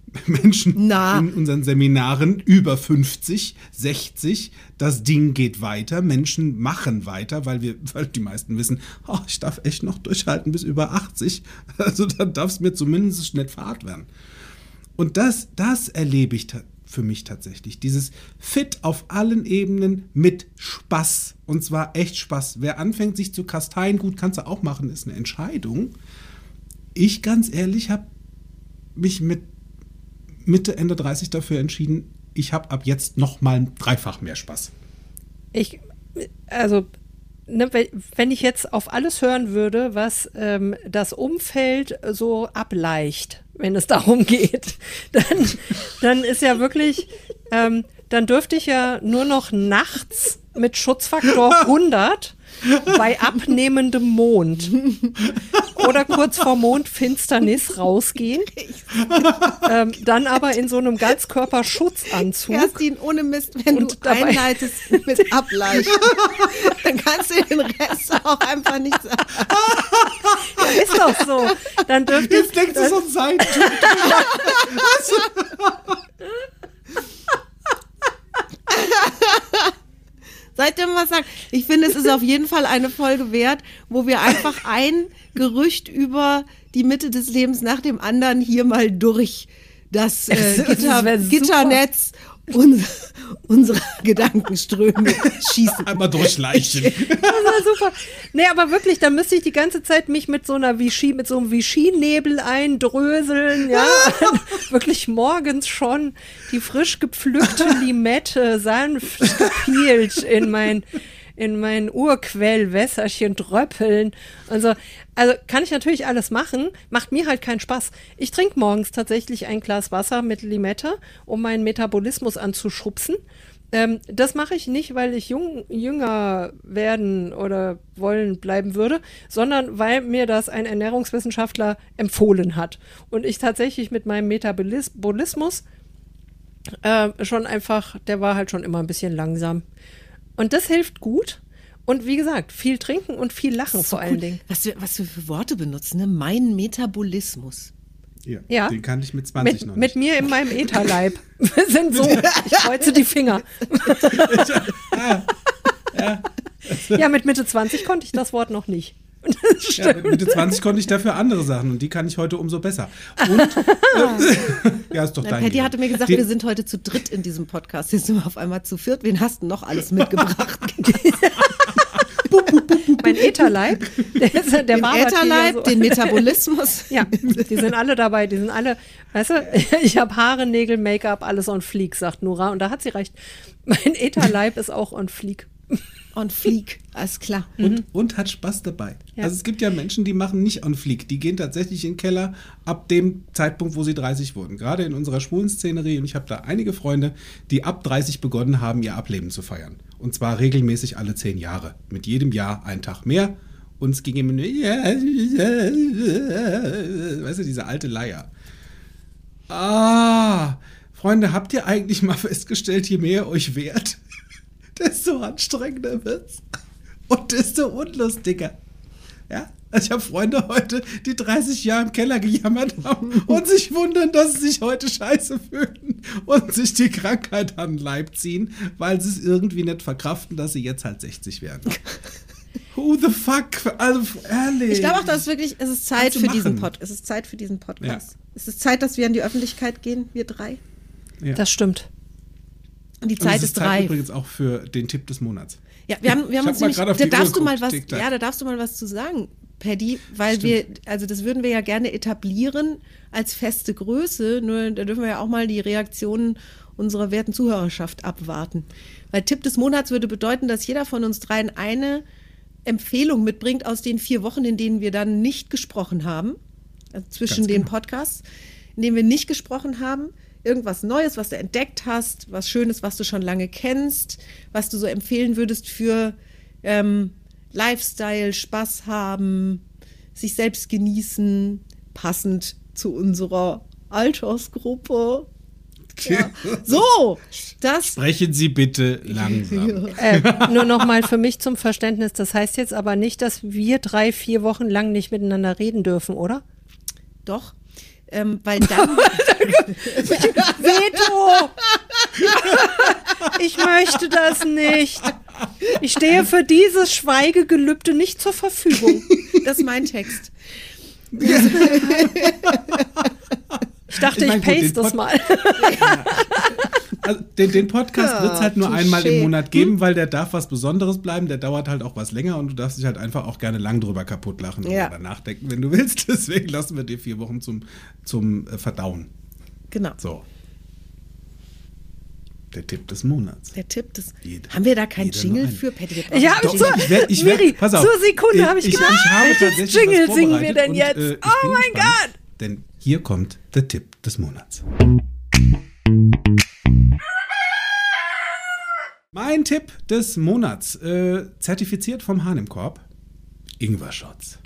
[SPEAKER 1] Menschen
[SPEAKER 2] Na.
[SPEAKER 1] in unseren Seminaren über 50, 60, das Ding geht weiter, Menschen machen weiter, weil wir, weil die meisten wissen, oh, ich darf echt noch durchhalten bis über 80, also dann darf es mir zumindest nicht fad werden. Und das, das erlebe ich für mich tatsächlich. Dieses Fit auf allen Ebenen mit Spaß. Und zwar echt Spaß. Wer anfängt, sich zu kasteien, gut, kannst du auch machen, ist eine Entscheidung. Ich ganz ehrlich habe mich mit Mitte, Ende 30 dafür entschieden, ich habe ab jetzt noch mal dreifach mehr Spaß.
[SPEAKER 3] Ich, also, ne, wenn- wenn ich jetzt auf alles hören würde, was ähm, das Umfeld so ableicht, wenn es darum geht, dann, dann ist ja wirklich, ähm, dann dürfte ich ja nur noch nachts mit Schutzfaktor 100 bei abnehmendem Mond oder kurz vor Mondfinsternis rausgehen, ähm, dann aber in so einem Ganzkörperschutzanzug.
[SPEAKER 2] Kerstin, ohne Mist, wenn
[SPEAKER 3] Und
[SPEAKER 2] du
[SPEAKER 3] dabei-
[SPEAKER 2] einleitest mit Ableicht, dann kannst du den Rest auch einfach nicht sagen.
[SPEAKER 3] Ist doch so. Dann dürfte ich.
[SPEAKER 1] denkt so ein Seitentyp.
[SPEAKER 2] Seid ihr was sagen? Ich finde, es ist auf jeden Fall eine Folge wert, wo wir einfach ein Gerücht über die Mitte des Lebens nach dem anderen hier mal durch das äh, Gitter,
[SPEAKER 3] wär super.
[SPEAKER 2] Uns, unserer Gedankenströme schießen.
[SPEAKER 1] Einmal durchleichen.
[SPEAKER 3] Das war super. Nee, aber wirklich, da müsste ich die ganze Zeit mich mit so einer Vichy, mit so einem Vichy-Nebel eindröseln, ja. wirklich morgens schon die frisch gepflückte Limette sanft gepielt in mein in mein Urquellwässerchen dröppeln und so. Also kann ich natürlich alles machen, macht mir halt keinen Spaß. Ich trinke morgens tatsächlich ein Glas Wasser mit Limette, um meinen Metabolismus anzuschubsen. Ähm, das mache ich nicht, weil ich jung, jünger werden oder wollen bleiben würde, sondern weil mir das ein Ernährungswissenschaftler empfohlen hat. Und ich tatsächlich mit meinem Metabolismus äh, schon einfach, der war halt schon immer ein bisschen langsam. Und das hilft gut. Und wie gesagt, viel trinken und viel lachen vor allen Dingen.
[SPEAKER 2] Was wir, was wir für Worte benutzen, ne? Mein Metabolismus.
[SPEAKER 1] Ja,
[SPEAKER 3] Ja.
[SPEAKER 1] Den kannte ich mit 20
[SPEAKER 3] Mit,
[SPEAKER 1] noch
[SPEAKER 3] mit
[SPEAKER 1] nicht.
[SPEAKER 3] mir in meinem Ätherleib. Wir sind so, ich kreuze die Finger. ja, mit Mitte 20 konnte ich das Wort noch nicht.
[SPEAKER 1] Ja, mit Mitte 20 konnte ich dafür andere Sachen und die kann ich heute umso besser. Und, äh, ja, ist doch
[SPEAKER 2] Na,
[SPEAKER 1] dein
[SPEAKER 2] Patty hatte mir gesagt,
[SPEAKER 1] Die-
[SPEAKER 2] wir sind heute zu dritt in diesem Podcast. Jetzt sind wir auf einmal zu viert. Wen hast du noch alles mitgebracht?
[SPEAKER 3] Mein Ätherleib, der, der
[SPEAKER 2] den Ätherleib,
[SPEAKER 3] so.
[SPEAKER 2] den Metabolismus.
[SPEAKER 3] Ja, die sind alle dabei, die sind alle, weißt du, ich habe Haare, Nägel, Make-up, alles on fleek, sagt Nora. Und da hat sie recht. Mein Ätherleib ist auch on fleek.
[SPEAKER 2] Und flieg, alles klar.
[SPEAKER 1] und, und hat Spaß dabei.
[SPEAKER 3] Ja.
[SPEAKER 1] Also es gibt ja Menschen, die machen nicht on fleek. Die gehen tatsächlich in den Keller ab dem Zeitpunkt, wo sie 30 wurden. Gerade in unserer schwulen Szenerie. Und ich habe da einige Freunde, die ab 30 begonnen haben, ihr Ableben zu feiern. Und zwar regelmäßig alle zehn Jahre. Mit jedem Jahr ein Tag mehr. Und es ging immer nur, weißt du, diese alte Leier. Ah, Freunde, habt ihr eigentlich mal festgestellt, je mehr ihr euch wehrt, desto anstrengender wird's. Und desto unlustiger. Ja? Also ich habe Freunde heute, die 30 Jahre im Keller gejammert haben und sich wundern, dass sie sich heute scheiße fühlen und sich die Krankheit an den Leib ziehen, weil sie es irgendwie nicht verkraften, dass sie jetzt halt 60 werden. Who the fuck? Also ehrlich.
[SPEAKER 2] Ich glaube auch, dass es wirklich, es ist Zeit für diesen
[SPEAKER 1] machen.
[SPEAKER 2] Pod, es ist Zeit für diesen Podcast.
[SPEAKER 1] Ja.
[SPEAKER 2] Es ist Zeit, dass wir an die Öffentlichkeit gehen, wir drei.
[SPEAKER 1] Ja.
[SPEAKER 3] Das stimmt.
[SPEAKER 2] Und die
[SPEAKER 1] Und
[SPEAKER 2] Zeit
[SPEAKER 1] es
[SPEAKER 2] ist
[SPEAKER 1] Zeit
[SPEAKER 2] reif.
[SPEAKER 1] übrigens auch für den Tipp des Monats.
[SPEAKER 2] Ja, wir haben, wir haben uns nämlich,
[SPEAKER 1] gerade auf
[SPEAKER 2] da darfst
[SPEAKER 1] Uhr
[SPEAKER 2] du mal was, ja, da darfst du mal was zu sagen, Paddy, weil wir, also das würden wir ja gerne etablieren als feste Größe, nur da dürfen wir ja auch mal die Reaktionen unserer werten Zuhörerschaft abwarten. Weil Tipp des Monats würde bedeuten, dass jeder von uns dreien eine Empfehlung mitbringt aus den vier Wochen, in denen wir dann nicht gesprochen haben, also zwischen
[SPEAKER 1] Ganz
[SPEAKER 2] den
[SPEAKER 1] genau.
[SPEAKER 2] Podcasts, in denen wir nicht gesprochen haben. Irgendwas Neues, was du entdeckt hast, was Schönes, was du schon lange kennst, was du so empfehlen würdest für ähm, Lifestyle, Spaß haben, sich selbst genießen, passend zu unserer Altersgruppe. Ja. So, das
[SPEAKER 1] Sprechen Sie bitte langsam.
[SPEAKER 3] Äh, nur noch mal für mich zum Verständnis. Das heißt jetzt aber nicht, dass wir drei, vier Wochen lang nicht miteinander reden dürfen, oder?
[SPEAKER 2] doch, ähm, weil dann
[SPEAKER 3] Veto! Ich möchte das nicht. Ich stehe für dieses Schweigegelübde nicht zur Verfügung.
[SPEAKER 2] das ist mein Text.
[SPEAKER 3] Ich dachte,
[SPEAKER 1] Ich
[SPEAKER 3] ich,
[SPEAKER 1] mein, den
[SPEAKER 3] paste das mal.
[SPEAKER 1] Also, den, den Podcast
[SPEAKER 2] Ja,
[SPEAKER 1] wird es halt nur
[SPEAKER 2] touché.
[SPEAKER 1] einmal im Monat geben, weil der darf was Besonderes bleiben. Der dauert halt auch was länger und du darfst dich halt einfach auch gerne lang drüber kaputt lachen
[SPEAKER 2] Ja.
[SPEAKER 1] oder nachdenken, wenn du willst. Deswegen lassen wir dir vier Wochen zum, zum äh, Verdauen.
[SPEAKER 2] Genau.
[SPEAKER 1] So. Der Tipp des Monats.
[SPEAKER 2] Der Tipp des.
[SPEAKER 1] Jeder-
[SPEAKER 2] haben wir da keinen Jingle für?
[SPEAKER 3] Doch,
[SPEAKER 2] Jingle.
[SPEAKER 3] so-
[SPEAKER 1] ich werd- ich werd-
[SPEAKER 3] Miri,
[SPEAKER 1] pass auf.
[SPEAKER 3] zur Sekunde habe ich gedacht,
[SPEAKER 1] habe
[SPEAKER 3] welches
[SPEAKER 1] tatsächlich
[SPEAKER 3] Jingle singen wir denn jetzt?
[SPEAKER 1] und, äh, ich
[SPEAKER 3] Oh mein
[SPEAKER 1] gespannt,
[SPEAKER 3] Gott!
[SPEAKER 1] Denn hier kommt der Tipp des Monats. Mein Tipp des Monats, äh, zertifiziert vom Hahn im Korb, Ingwer-Shots.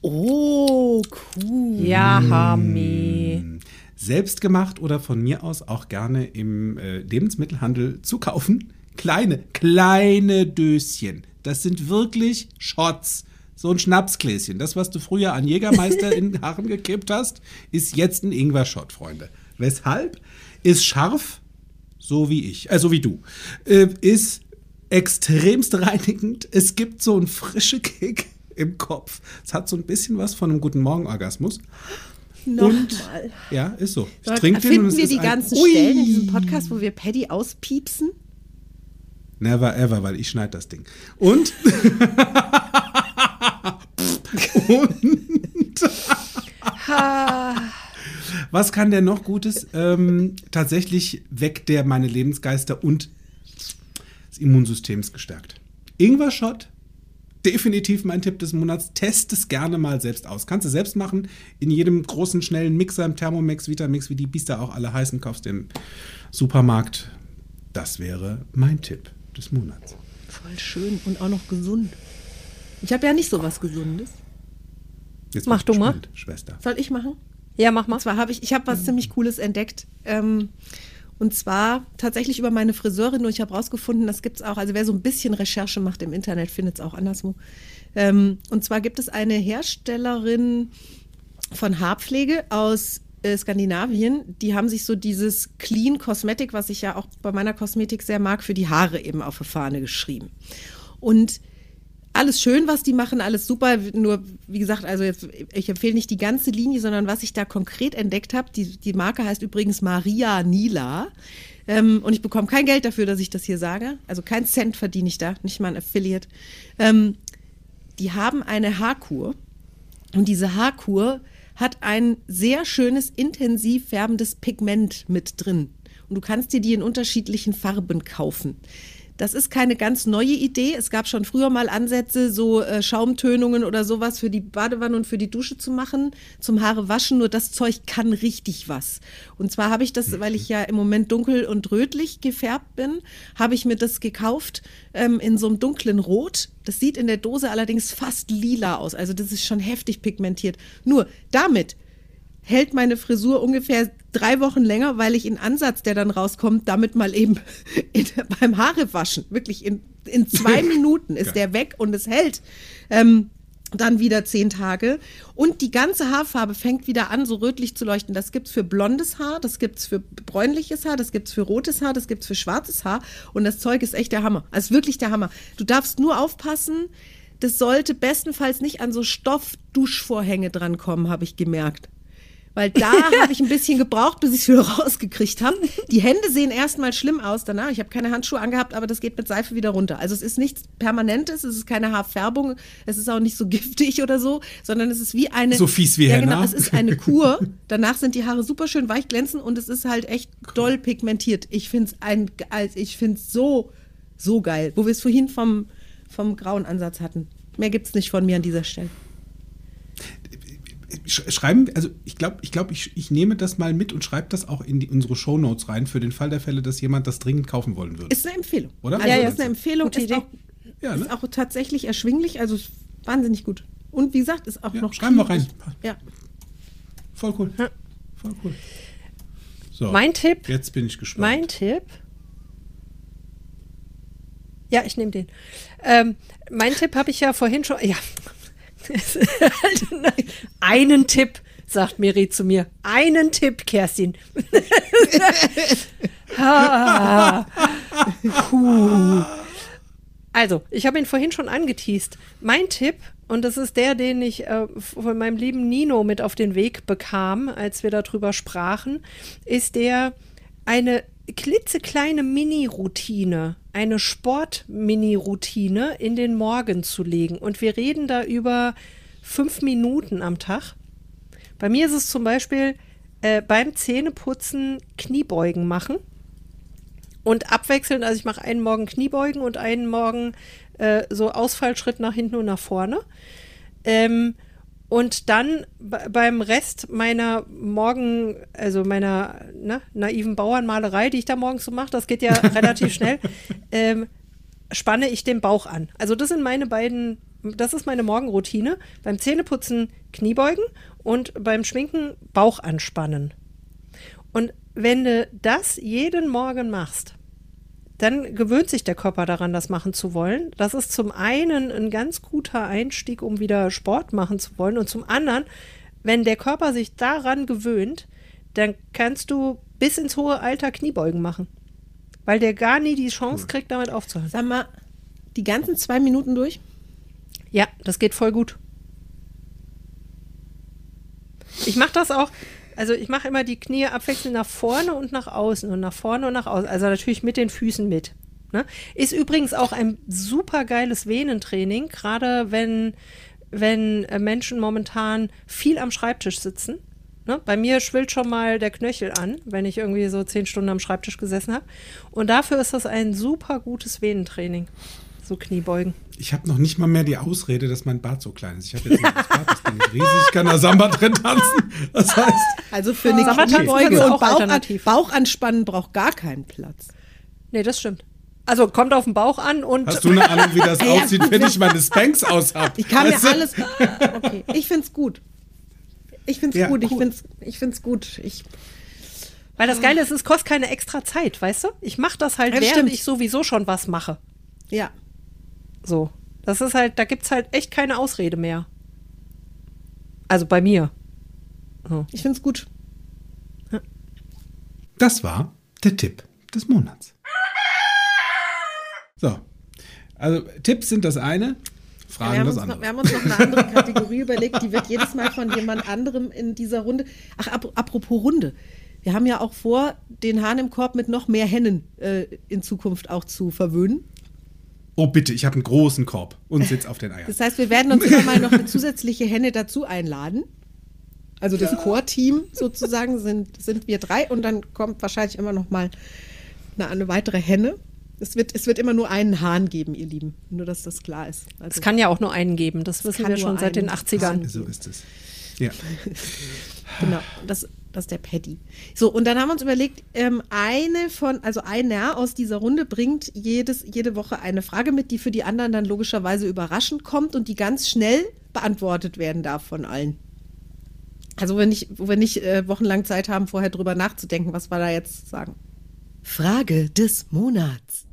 [SPEAKER 2] Oh, cool.
[SPEAKER 3] Ja, Hami.
[SPEAKER 1] Selbst gemacht oder von mir aus auch gerne im äh, Lebensmittelhandel zu kaufen. Kleine, kleine Döschen. Das sind wirklich Shots. So ein Schnapsgläschen. Das, was du früher an Jägermeister in den Haaren gekippt hast, ist jetzt ein Ingwer-Shot, Freunde. Weshalb? Ist scharf, so wie ich, also wie du. Äh, ist extremst reinigend. Es gibt so einen frischen Kick im Kopf. Es hat so ein bisschen was von einem guten Morgen-Orgasmus.
[SPEAKER 2] Nochmal.
[SPEAKER 1] Ja, ist so. Ich trinke den
[SPEAKER 2] Finden
[SPEAKER 1] und es
[SPEAKER 2] wir die ganzen
[SPEAKER 1] Ui.
[SPEAKER 2] Stellen in diesem Podcast, wo wir Paddy auspiepsen?
[SPEAKER 1] Never ever, weil ich schneide das Ding. Und. und. Was kann der noch Gutes? Ähm, tatsächlich weckt der meine Lebensgeister und das Immunsystem ist gestärkt. Ingwer-Shot, definitiv mein Tipp des Monats. Test es gerne mal selbst aus. Kannst du selbst machen. In jedem großen, schnellen Mixer, im Thermomix, Vitamix, wie die Biester auch alle heißen, kaufst du im Supermarkt. Das wäre mein Tipp des Monats.
[SPEAKER 2] Voll schön und auch noch gesund. Ich habe ja nicht so was Gesundes.
[SPEAKER 1] Jetzt
[SPEAKER 3] Mach du mal.
[SPEAKER 1] Schwester.
[SPEAKER 2] Soll ich machen?
[SPEAKER 3] Ja, mach mal.
[SPEAKER 2] Und zwar habe ich, ich habe was ziemlich Cooles entdeckt. Ähm, und zwar tatsächlich über meine Friseurin und ich habe rausgefunden, das gibt es auch, also wer so ein bisschen Recherche macht im Internet, findet es auch anderswo. Ähm, und zwar gibt es eine Herstellerin von Haarpflege aus äh, Skandinavien, die haben sich so dieses Clean Cosmetic, was ich ja auch bei meiner Kosmetik sehr mag, für die Haare eben auf die Fahne geschrieben. Und alles schön, was die machen, alles super. Nur, wie gesagt, also jetzt, ich empfehle nicht die ganze Linie, sondern was ich da konkret entdeckt habe. Die, die Marke heißt übrigens Maria Nila. Ähm, und ich bekomme kein Geld dafür, dass ich das hier sage. Also kein Cent verdiene ich da, nicht mal ein Affiliate. Ähm, die haben eine Haarkur. Und diese Haarkur hat ein sehr schönes, intensiv färbendes Pigment mit drin. Und du kannst dir die in unterschiedlichen Farben kaufen. Das ist keine ganz neue Idee. Es gab schon früher mal Ansätze, so äh, Schaumtönungen oder sowas für die Badewanne und für die Dusche zu machen, zum Haare waschen. Nur das Zeug kann richtig was. Und zwar habe ich das, weil ich ja im Moment dunkel und rötlich gefärbt bin, habe ich mir das gekauft ähm, in so einem dunklen Rot. Das sieht in der Dose allerdings fast lila aus. Also das ist schon heftig pigmentiert. Nur damit hält meine Frisur ungefähr drei Wochen länger, weil ich in Ansatz, der dann rauskommt, damit mal eben in, beim Haarewaschen, wirklich in, in zwei Minuten ist der weg und es hält. Ähm, dann wieder zehn Tage. Und die ganze Haarfarbe fängt wieder an, so rötlich zu leuchten. Das gibt's für blondes Haar, das gibt's für bräunliches Haar, das gibt's für rotes Haar, das gibt's für schwarzes Haar. Und das Zeug ist echt der Hammer. Also wirklich der Hammer. Du darfst nur aufpassen, das sollte bestenfalls nicht an so Stoffduschvorhänge drankommen, habe ich gemerkt. Weil da habe ich ein bisschen gebraucht, bis ich es wieder rausgekriegt habe. Die Hände sehen erstmal schlimm aus danach. Ich habe keine Handschuhe angehabt, aber das geht mit Seife wieder runter. Also es ist nichts Permanentes, es ist keine Haarfärbung, es ist auch nicht so giftig oder so, sondern es ist wie eine.
[SPEAKER 1] So fies wie
[SPEAKER 2] Ja,
[SPEAKER 1] Henna.
[SPEAKER 2] genau, es ist eine Kur. Danach sind die Haare super schön weich glänzend und es ist halt echt doll pigmentiert. Ich finde es ein, ich finde es so, so geil. Wo wir es vorhin vom vom grauen Ansatz hatten. Mehr gibt's nicht von mir an dieser Stelle.
[SPEAKER 1] Sch- Schreiben, also ich glaube, ich, glaub, ich, ich nehme das mal mit und schreibe das auch in die, unsere Shownotes rein, für den Fall der Fälle, dass jemand das dringend kaufen wollen würde.
[SPEAKER 2] Ist eine Empfehlung.
[SPEAKER 1] Oder?
[SPEAKER 2] Also
[SPEAKER 1] Ja, ja.
[SPEAKER 2] ist eine Empfehlung, ist,
[SPEAKER 3] Idee.
[SPEAKER 2] auch,
[SPEAKER 1] Ja,
[SPEAKER 2] ist
[SPEAKER 1] ne?
[SPEAKER 2] auch tatsächlich erschwinglich, also ist wahnsinnig gut. Und wie gesagt, ist auch
[SPEAKER 1] Ja,
[SPEAKER 2] noch
[SPEAKER 1] schreiben wir rein.
[SPEAKER 2] Ja.
[SPEAKER 1] Voll cool.
[SPEAKER 3] Ja.
[SPEAKER 1] Voll cool. So,
[SPEAKER 3] Mein Tipp,
[SPEAKER 1] Jetzt bin ich gespannt.
[SPEAKER 3] mein Tipp. Ja, ich nehme den. Ähm, mein Tipp habe ich ja vorhin schon. Ja. Einen Tipp, sagt Miri zu mir. Einen Tipp, Kerstin. Also, ich habe ihn vorhin schon angeteased. Mein Tipp, und das ist der, den ich äh, von meinem lieben Nino mit auf den Weg bekam, als wir darüber sprachen, ist der eine klitzekleine Mini-Routine, eine Sport-Mini-Routine in den Morgen zu legen. Und wir reden da über fünf Minuten am Tag. Bei mir ist es zum Beispiel äh, beim Zähneputzen Kniebeugen machen und abwechselnd, also ich mache einen Morgen Kniebeugen und einen Morgen äh, so Ausfallschritt nach hinten und nach vorne. Ähm, und dann be- beim Rest meiner Morgen, also meiner ne, naiven Bauernmalerei, die ich da morgens so mache, das geht ja relativ schnell, ähm, spanne ich den Bauch an. Also das sind meine beiden, das ist meine Morgenroutine. Beim Zähneputzen Kniebeugen und beim Schminken Bauch anspannen. Und wenn du das jeden Morgen machst, dann gewöhnt sich der Körper daran, das machen zu wollen. Das ist zum einen ein ganz guter Einstieg, um wieder Sport machen zu wollen. Und zum anderen, wenn der Körper sich daran gewöhnt, dann kannst du bis ins hohe Alter Kniebeugen machen. Weil der gar nie die Chance kriegt, damit aufzuhören.
[SPEAKER 2] Sag mal, die ganzen zwei Minuten durch?
[SPEAKER 3] Ja, das geht voll gut. Ich mache das auch, also ich mache immer die Knie abwechselnd nach vorne und nach außen und nach vorne und nach außen. Also natürlich mit den Füßen mit. Ne? Ist übrigens auch ein super geiles Venentraining, gerade wenn, wenn äh, Menschen momentan viel am Schreibtisch sitzen. Ne? Bei mir schwillt schon mal der Knöchel an, wenn ich irgendwie so zehn Stunden am Schreibtisch gesessen habe. Und dafür ist das ein super gutes Venentraining. So Kniebeugen.
[SPEAKER 1] Ich habe noch nicht mal mehr die Ausrede, dass mein Bart so klein ist. Ich habe jetzt das Bart, das Ding ist riesig, ich kann da Samba drin tanzen. Das heißt,
[SPEAKER 2] Also für eine
[SPEAKER 3] Sommertanzen
[SPEAKER 2] Kniebeuge und
[SPEAKER 3] auch
[SPEAKER 2] Bauch,
[SPEAKER 3] alternativ.
[SPEAKER 2] Bauch anspannen braucht gar keinen Platz.
[SPEAKER 3] Nee, das stimmt. Also kommt auf den Bauch an und
[SPEAKER 1] hast du eine Ahnung, wie das aussieht, wenn ich meine Spanks aus habe?
[SPEAKER 2] Ich kann mir alles. Okay, ich find's gut. Ich find's
[SPEAKER 1] Ja,
[SPEAKER 2] gut. Ich
[SPEAKER 1] cool.
[SPEAKER 2] find's, ich find's gut. Ich,
[SPEAKER 3] weil das Geile ist, es kostet keine extra Zeit, weißt du? Ich mache das halt,
[SPEAKER 2] Ja,
[SPEAKER 3] während
[SPEAKER 2] stimmt.
[SPEAKER 3] ich sowieso schon was mache.
[SPEAKER 2] ja.
[SPEAKER 3] So. Das ist halt, da gibt's halt echt keine Ausrede mehr. Also bei mir.
[SPEAKER 2] Ich find's gut.
[SPEAKER 1] Das war der Tipp des Monats. So. Also, Tipps sind das eine,
[SPEAKER 2] Wir
[SPEAKER 1] Fragen
[SPEAKER 2] haben,
[SPEAKER 1] das
[SPEAKER 2] uns noch,
[SPEAKER 1] andere.
[SPEAKER 2] wir haben uns noch eine andere Kategorie überlegt, die wird jedes Mal von jemand anderem in dieser Runde. Ach, ap apropos Runde. Wir haben ja auch vor, den Hahn im Korb mit noch mehr Hennen äh, in Zukunft auch zu verwöhnen.
[SPEAKER 1] Oh, bitte, ich habe einen großen Korb und sitze auf den Eiern.
[SPEAKER 2] Das heißt, wir werden uns immer mal noch eine zusätzliche Henne dazu einladen. Also das Core-Team sozusagen sind, sind wir drei und dann kommt wahrscheinlich immer noch mal eine, eine weitere Henne. Es wird, es wird immer nur einen Hahn geben, ihr Lieben. Nur, dass das klar ist. Also,
[SPEAKER 3] Es kann ja auch nur einen geben, das wissen
[SPEAKER 2] kann
[SPEAKER 3] wir schon seit den
[SPEAKER 2] einen
[SPEAKER 3] 80ern.
[SPEAKER 1] So ist es. Ja.
[SPEAKER 2] Genau, das, das ist der Paddy. So, und dann haben wir uns überlegt, ähm, eine von, also einer aus dieser Runde bringt jedes, jede Woche eine Frage mit, die für die anderen dann logischerweise überraschend kommt und die ganz schnell beantwortet werden darf von allen. Also wenn nicht, wo wir nicht äh, wochenlang Zeit haben, vorher drüber nachzudenken, was wir da jetzt sagen. Frage des Monats.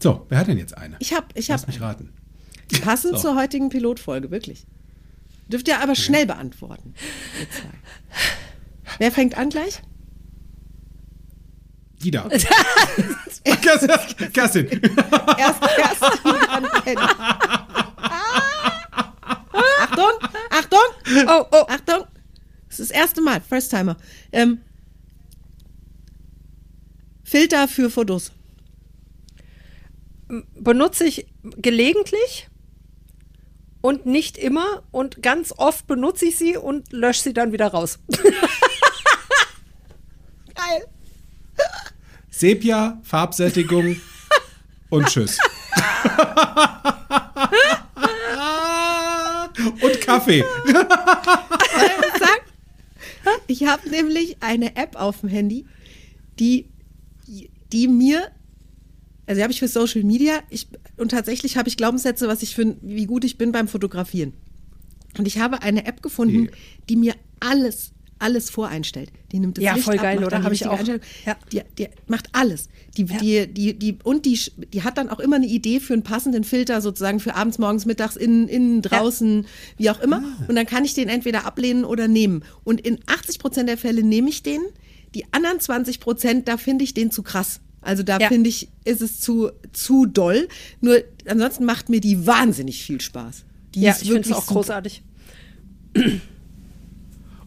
[SPEAKER 1] So, wer hat denn jetzt eine?
[SPEAKER 2] Ich habe, ich
[SPEAKER 1] Lass
[SPEAKER 2] habe
[SPEAKER 1] mich raten.
[SPEAKER 2] passend
[SPEAKER 1] So.
[SPEAKER 2] zur heutigen Pilotfolge, wirklich. Dürft ihr aber schnell beantworten. Wer fängt an gleich?
[SPEAKER 1] Die da. Kerstin. Kerstin.
[SPEAKER 2] Erst Kerstin, Penny. Achtung, Achtung,
[SPEAKER 3] Oh, oh,
[SPEAKER 2] Achtung. Das ist das erste Mal, First Timer. Ähm, Filter für Fotos.
[SPEAKER 3] benutze ich gelegentlich und nicht immer und ganz oft benutze ich sie und lösche sie dann wieder raus.
[SPEAKER 2] Geil.
[SPEAKER 1] Sepia, Farbsättigung und tschüss. und Kaffee.
[SPEAKER 2] Ich habe nämlich eine App auf dem Handy, die, die mir, also die habe ich für Social Media, ich, und tatsächlich habe ich Glaubenssätze, was ich für, wie gut ich bin beim Fotografieren. Und ich habe eine App gefunden,
[SPEAKER 1] Die-
[SPEAKER 2] die mir alles, alles voreinstellt. Die nimmt das
[SPEAKER 3] Ja,
[SPEAKER 2] Licht
[SPEAKER 3] voll
[SPEAKER 2] ab,
[SPEAKER 3] geil,
[SPEAKER 2] macht
[SPEAKER 3] oder?
[SPEAKER 2] dann die
[SPEAKER 3] Hab ich auch.
[SPEAKER 2] Einstellung.
[SPEAKER 3] Ja.
[SPEAKER 2] Die, die macht alles. Die, die, die, die, und die, die hat dann auch immer eine Idee für einen passenden Filter, sozusagen für abends, morgens, mittags, innen, innen draußen, wie auch immer.
[SPEAKER 3] Ah.
[SPEAKER 2] Und dann kann ich den entweder ablehnen oder nehmen. Und in 80 Prozent der Fälle nehme ich den. Die anderen 20 Prozent, da finde ich den zu krass. Also da
[SPEAKER 3] Ja.
[SPEAKER 2] finde ich, ist es zu, zu doll. Nur ansonsten macht mir die wahnsinnig viel Spaß. Die
[SPEAKER 3] Ja,
[SPEAKER 2] ist
[SPEAKER 3] ich finde es
[SPEAKER 2] wirklich
[SPEAKER 3] auch
[SPEAKER 2] super.
[SPEAKER 3] großartig.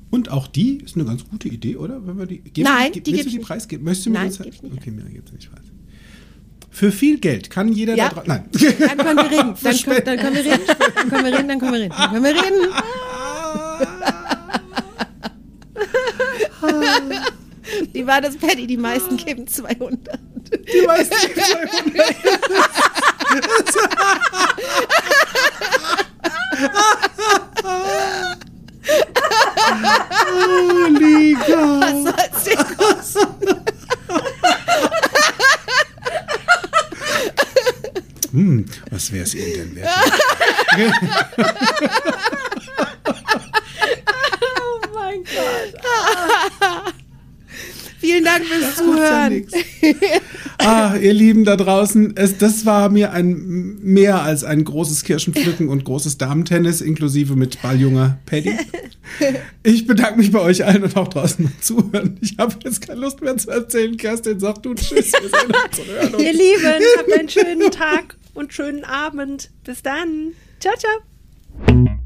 [SPEAKER 1] Und auch die ist eine ganz gute Idee, oder? Wenn wir die, geben,
[SPEAKER 2] Nein, die
[SPEAKER 1] du
[SPEAKER 2] ich
[SPEAKER 1] die
[SPEAKER 2] nicht.
[SPEAKER 1] Preis geben? Möchtest du mir
[SPEAKER 2] Nein, ich nicht.
[SPEAKER 1] Okay, mir gibt es nicht preis. Für viel Geld kann jeder
[SPEAKER 2] Ja.
[SPEAKER 1] da draußen. Nein.
[SPEAKER 2] Dann können wir reden. Dann, können, dann können wir reden. Dann können wir reden. Dann können wir reden. Dann können wir reden. Wie war das, Patty? Die meisten geben 200.
[SPEAKER 1] Die meisten geben 200. oh, Liga.
[SPEAKER 2] Was soll's denn kosten?
[SPEAKER 1] Hm, was wäre es Ihnen denn wert?
[SPEAKER 3] Oh mein Gott.
[SPEAKER 2] Vielen Dank fürs Zuhören.
[SPEAKER 1] Ah, ihr Lieben da draußen, es, das war mir ein mehr als ein großes Kirschenpflücken und großes Damentennis, inklusive mit Balljunger Paddy. Ich bedanke mich bei euch allen und auch draußen beim Zuhören. Ich habe jetzt keine Lust mehr zu erzählen. Kerstin, sag du Tschüss. Wir sehen uns und hören uns.
[SPEAKER 3] Ihr Lieben, habt einen schönen Tag und schönen Abend. Bis dann. Ciao, ciao.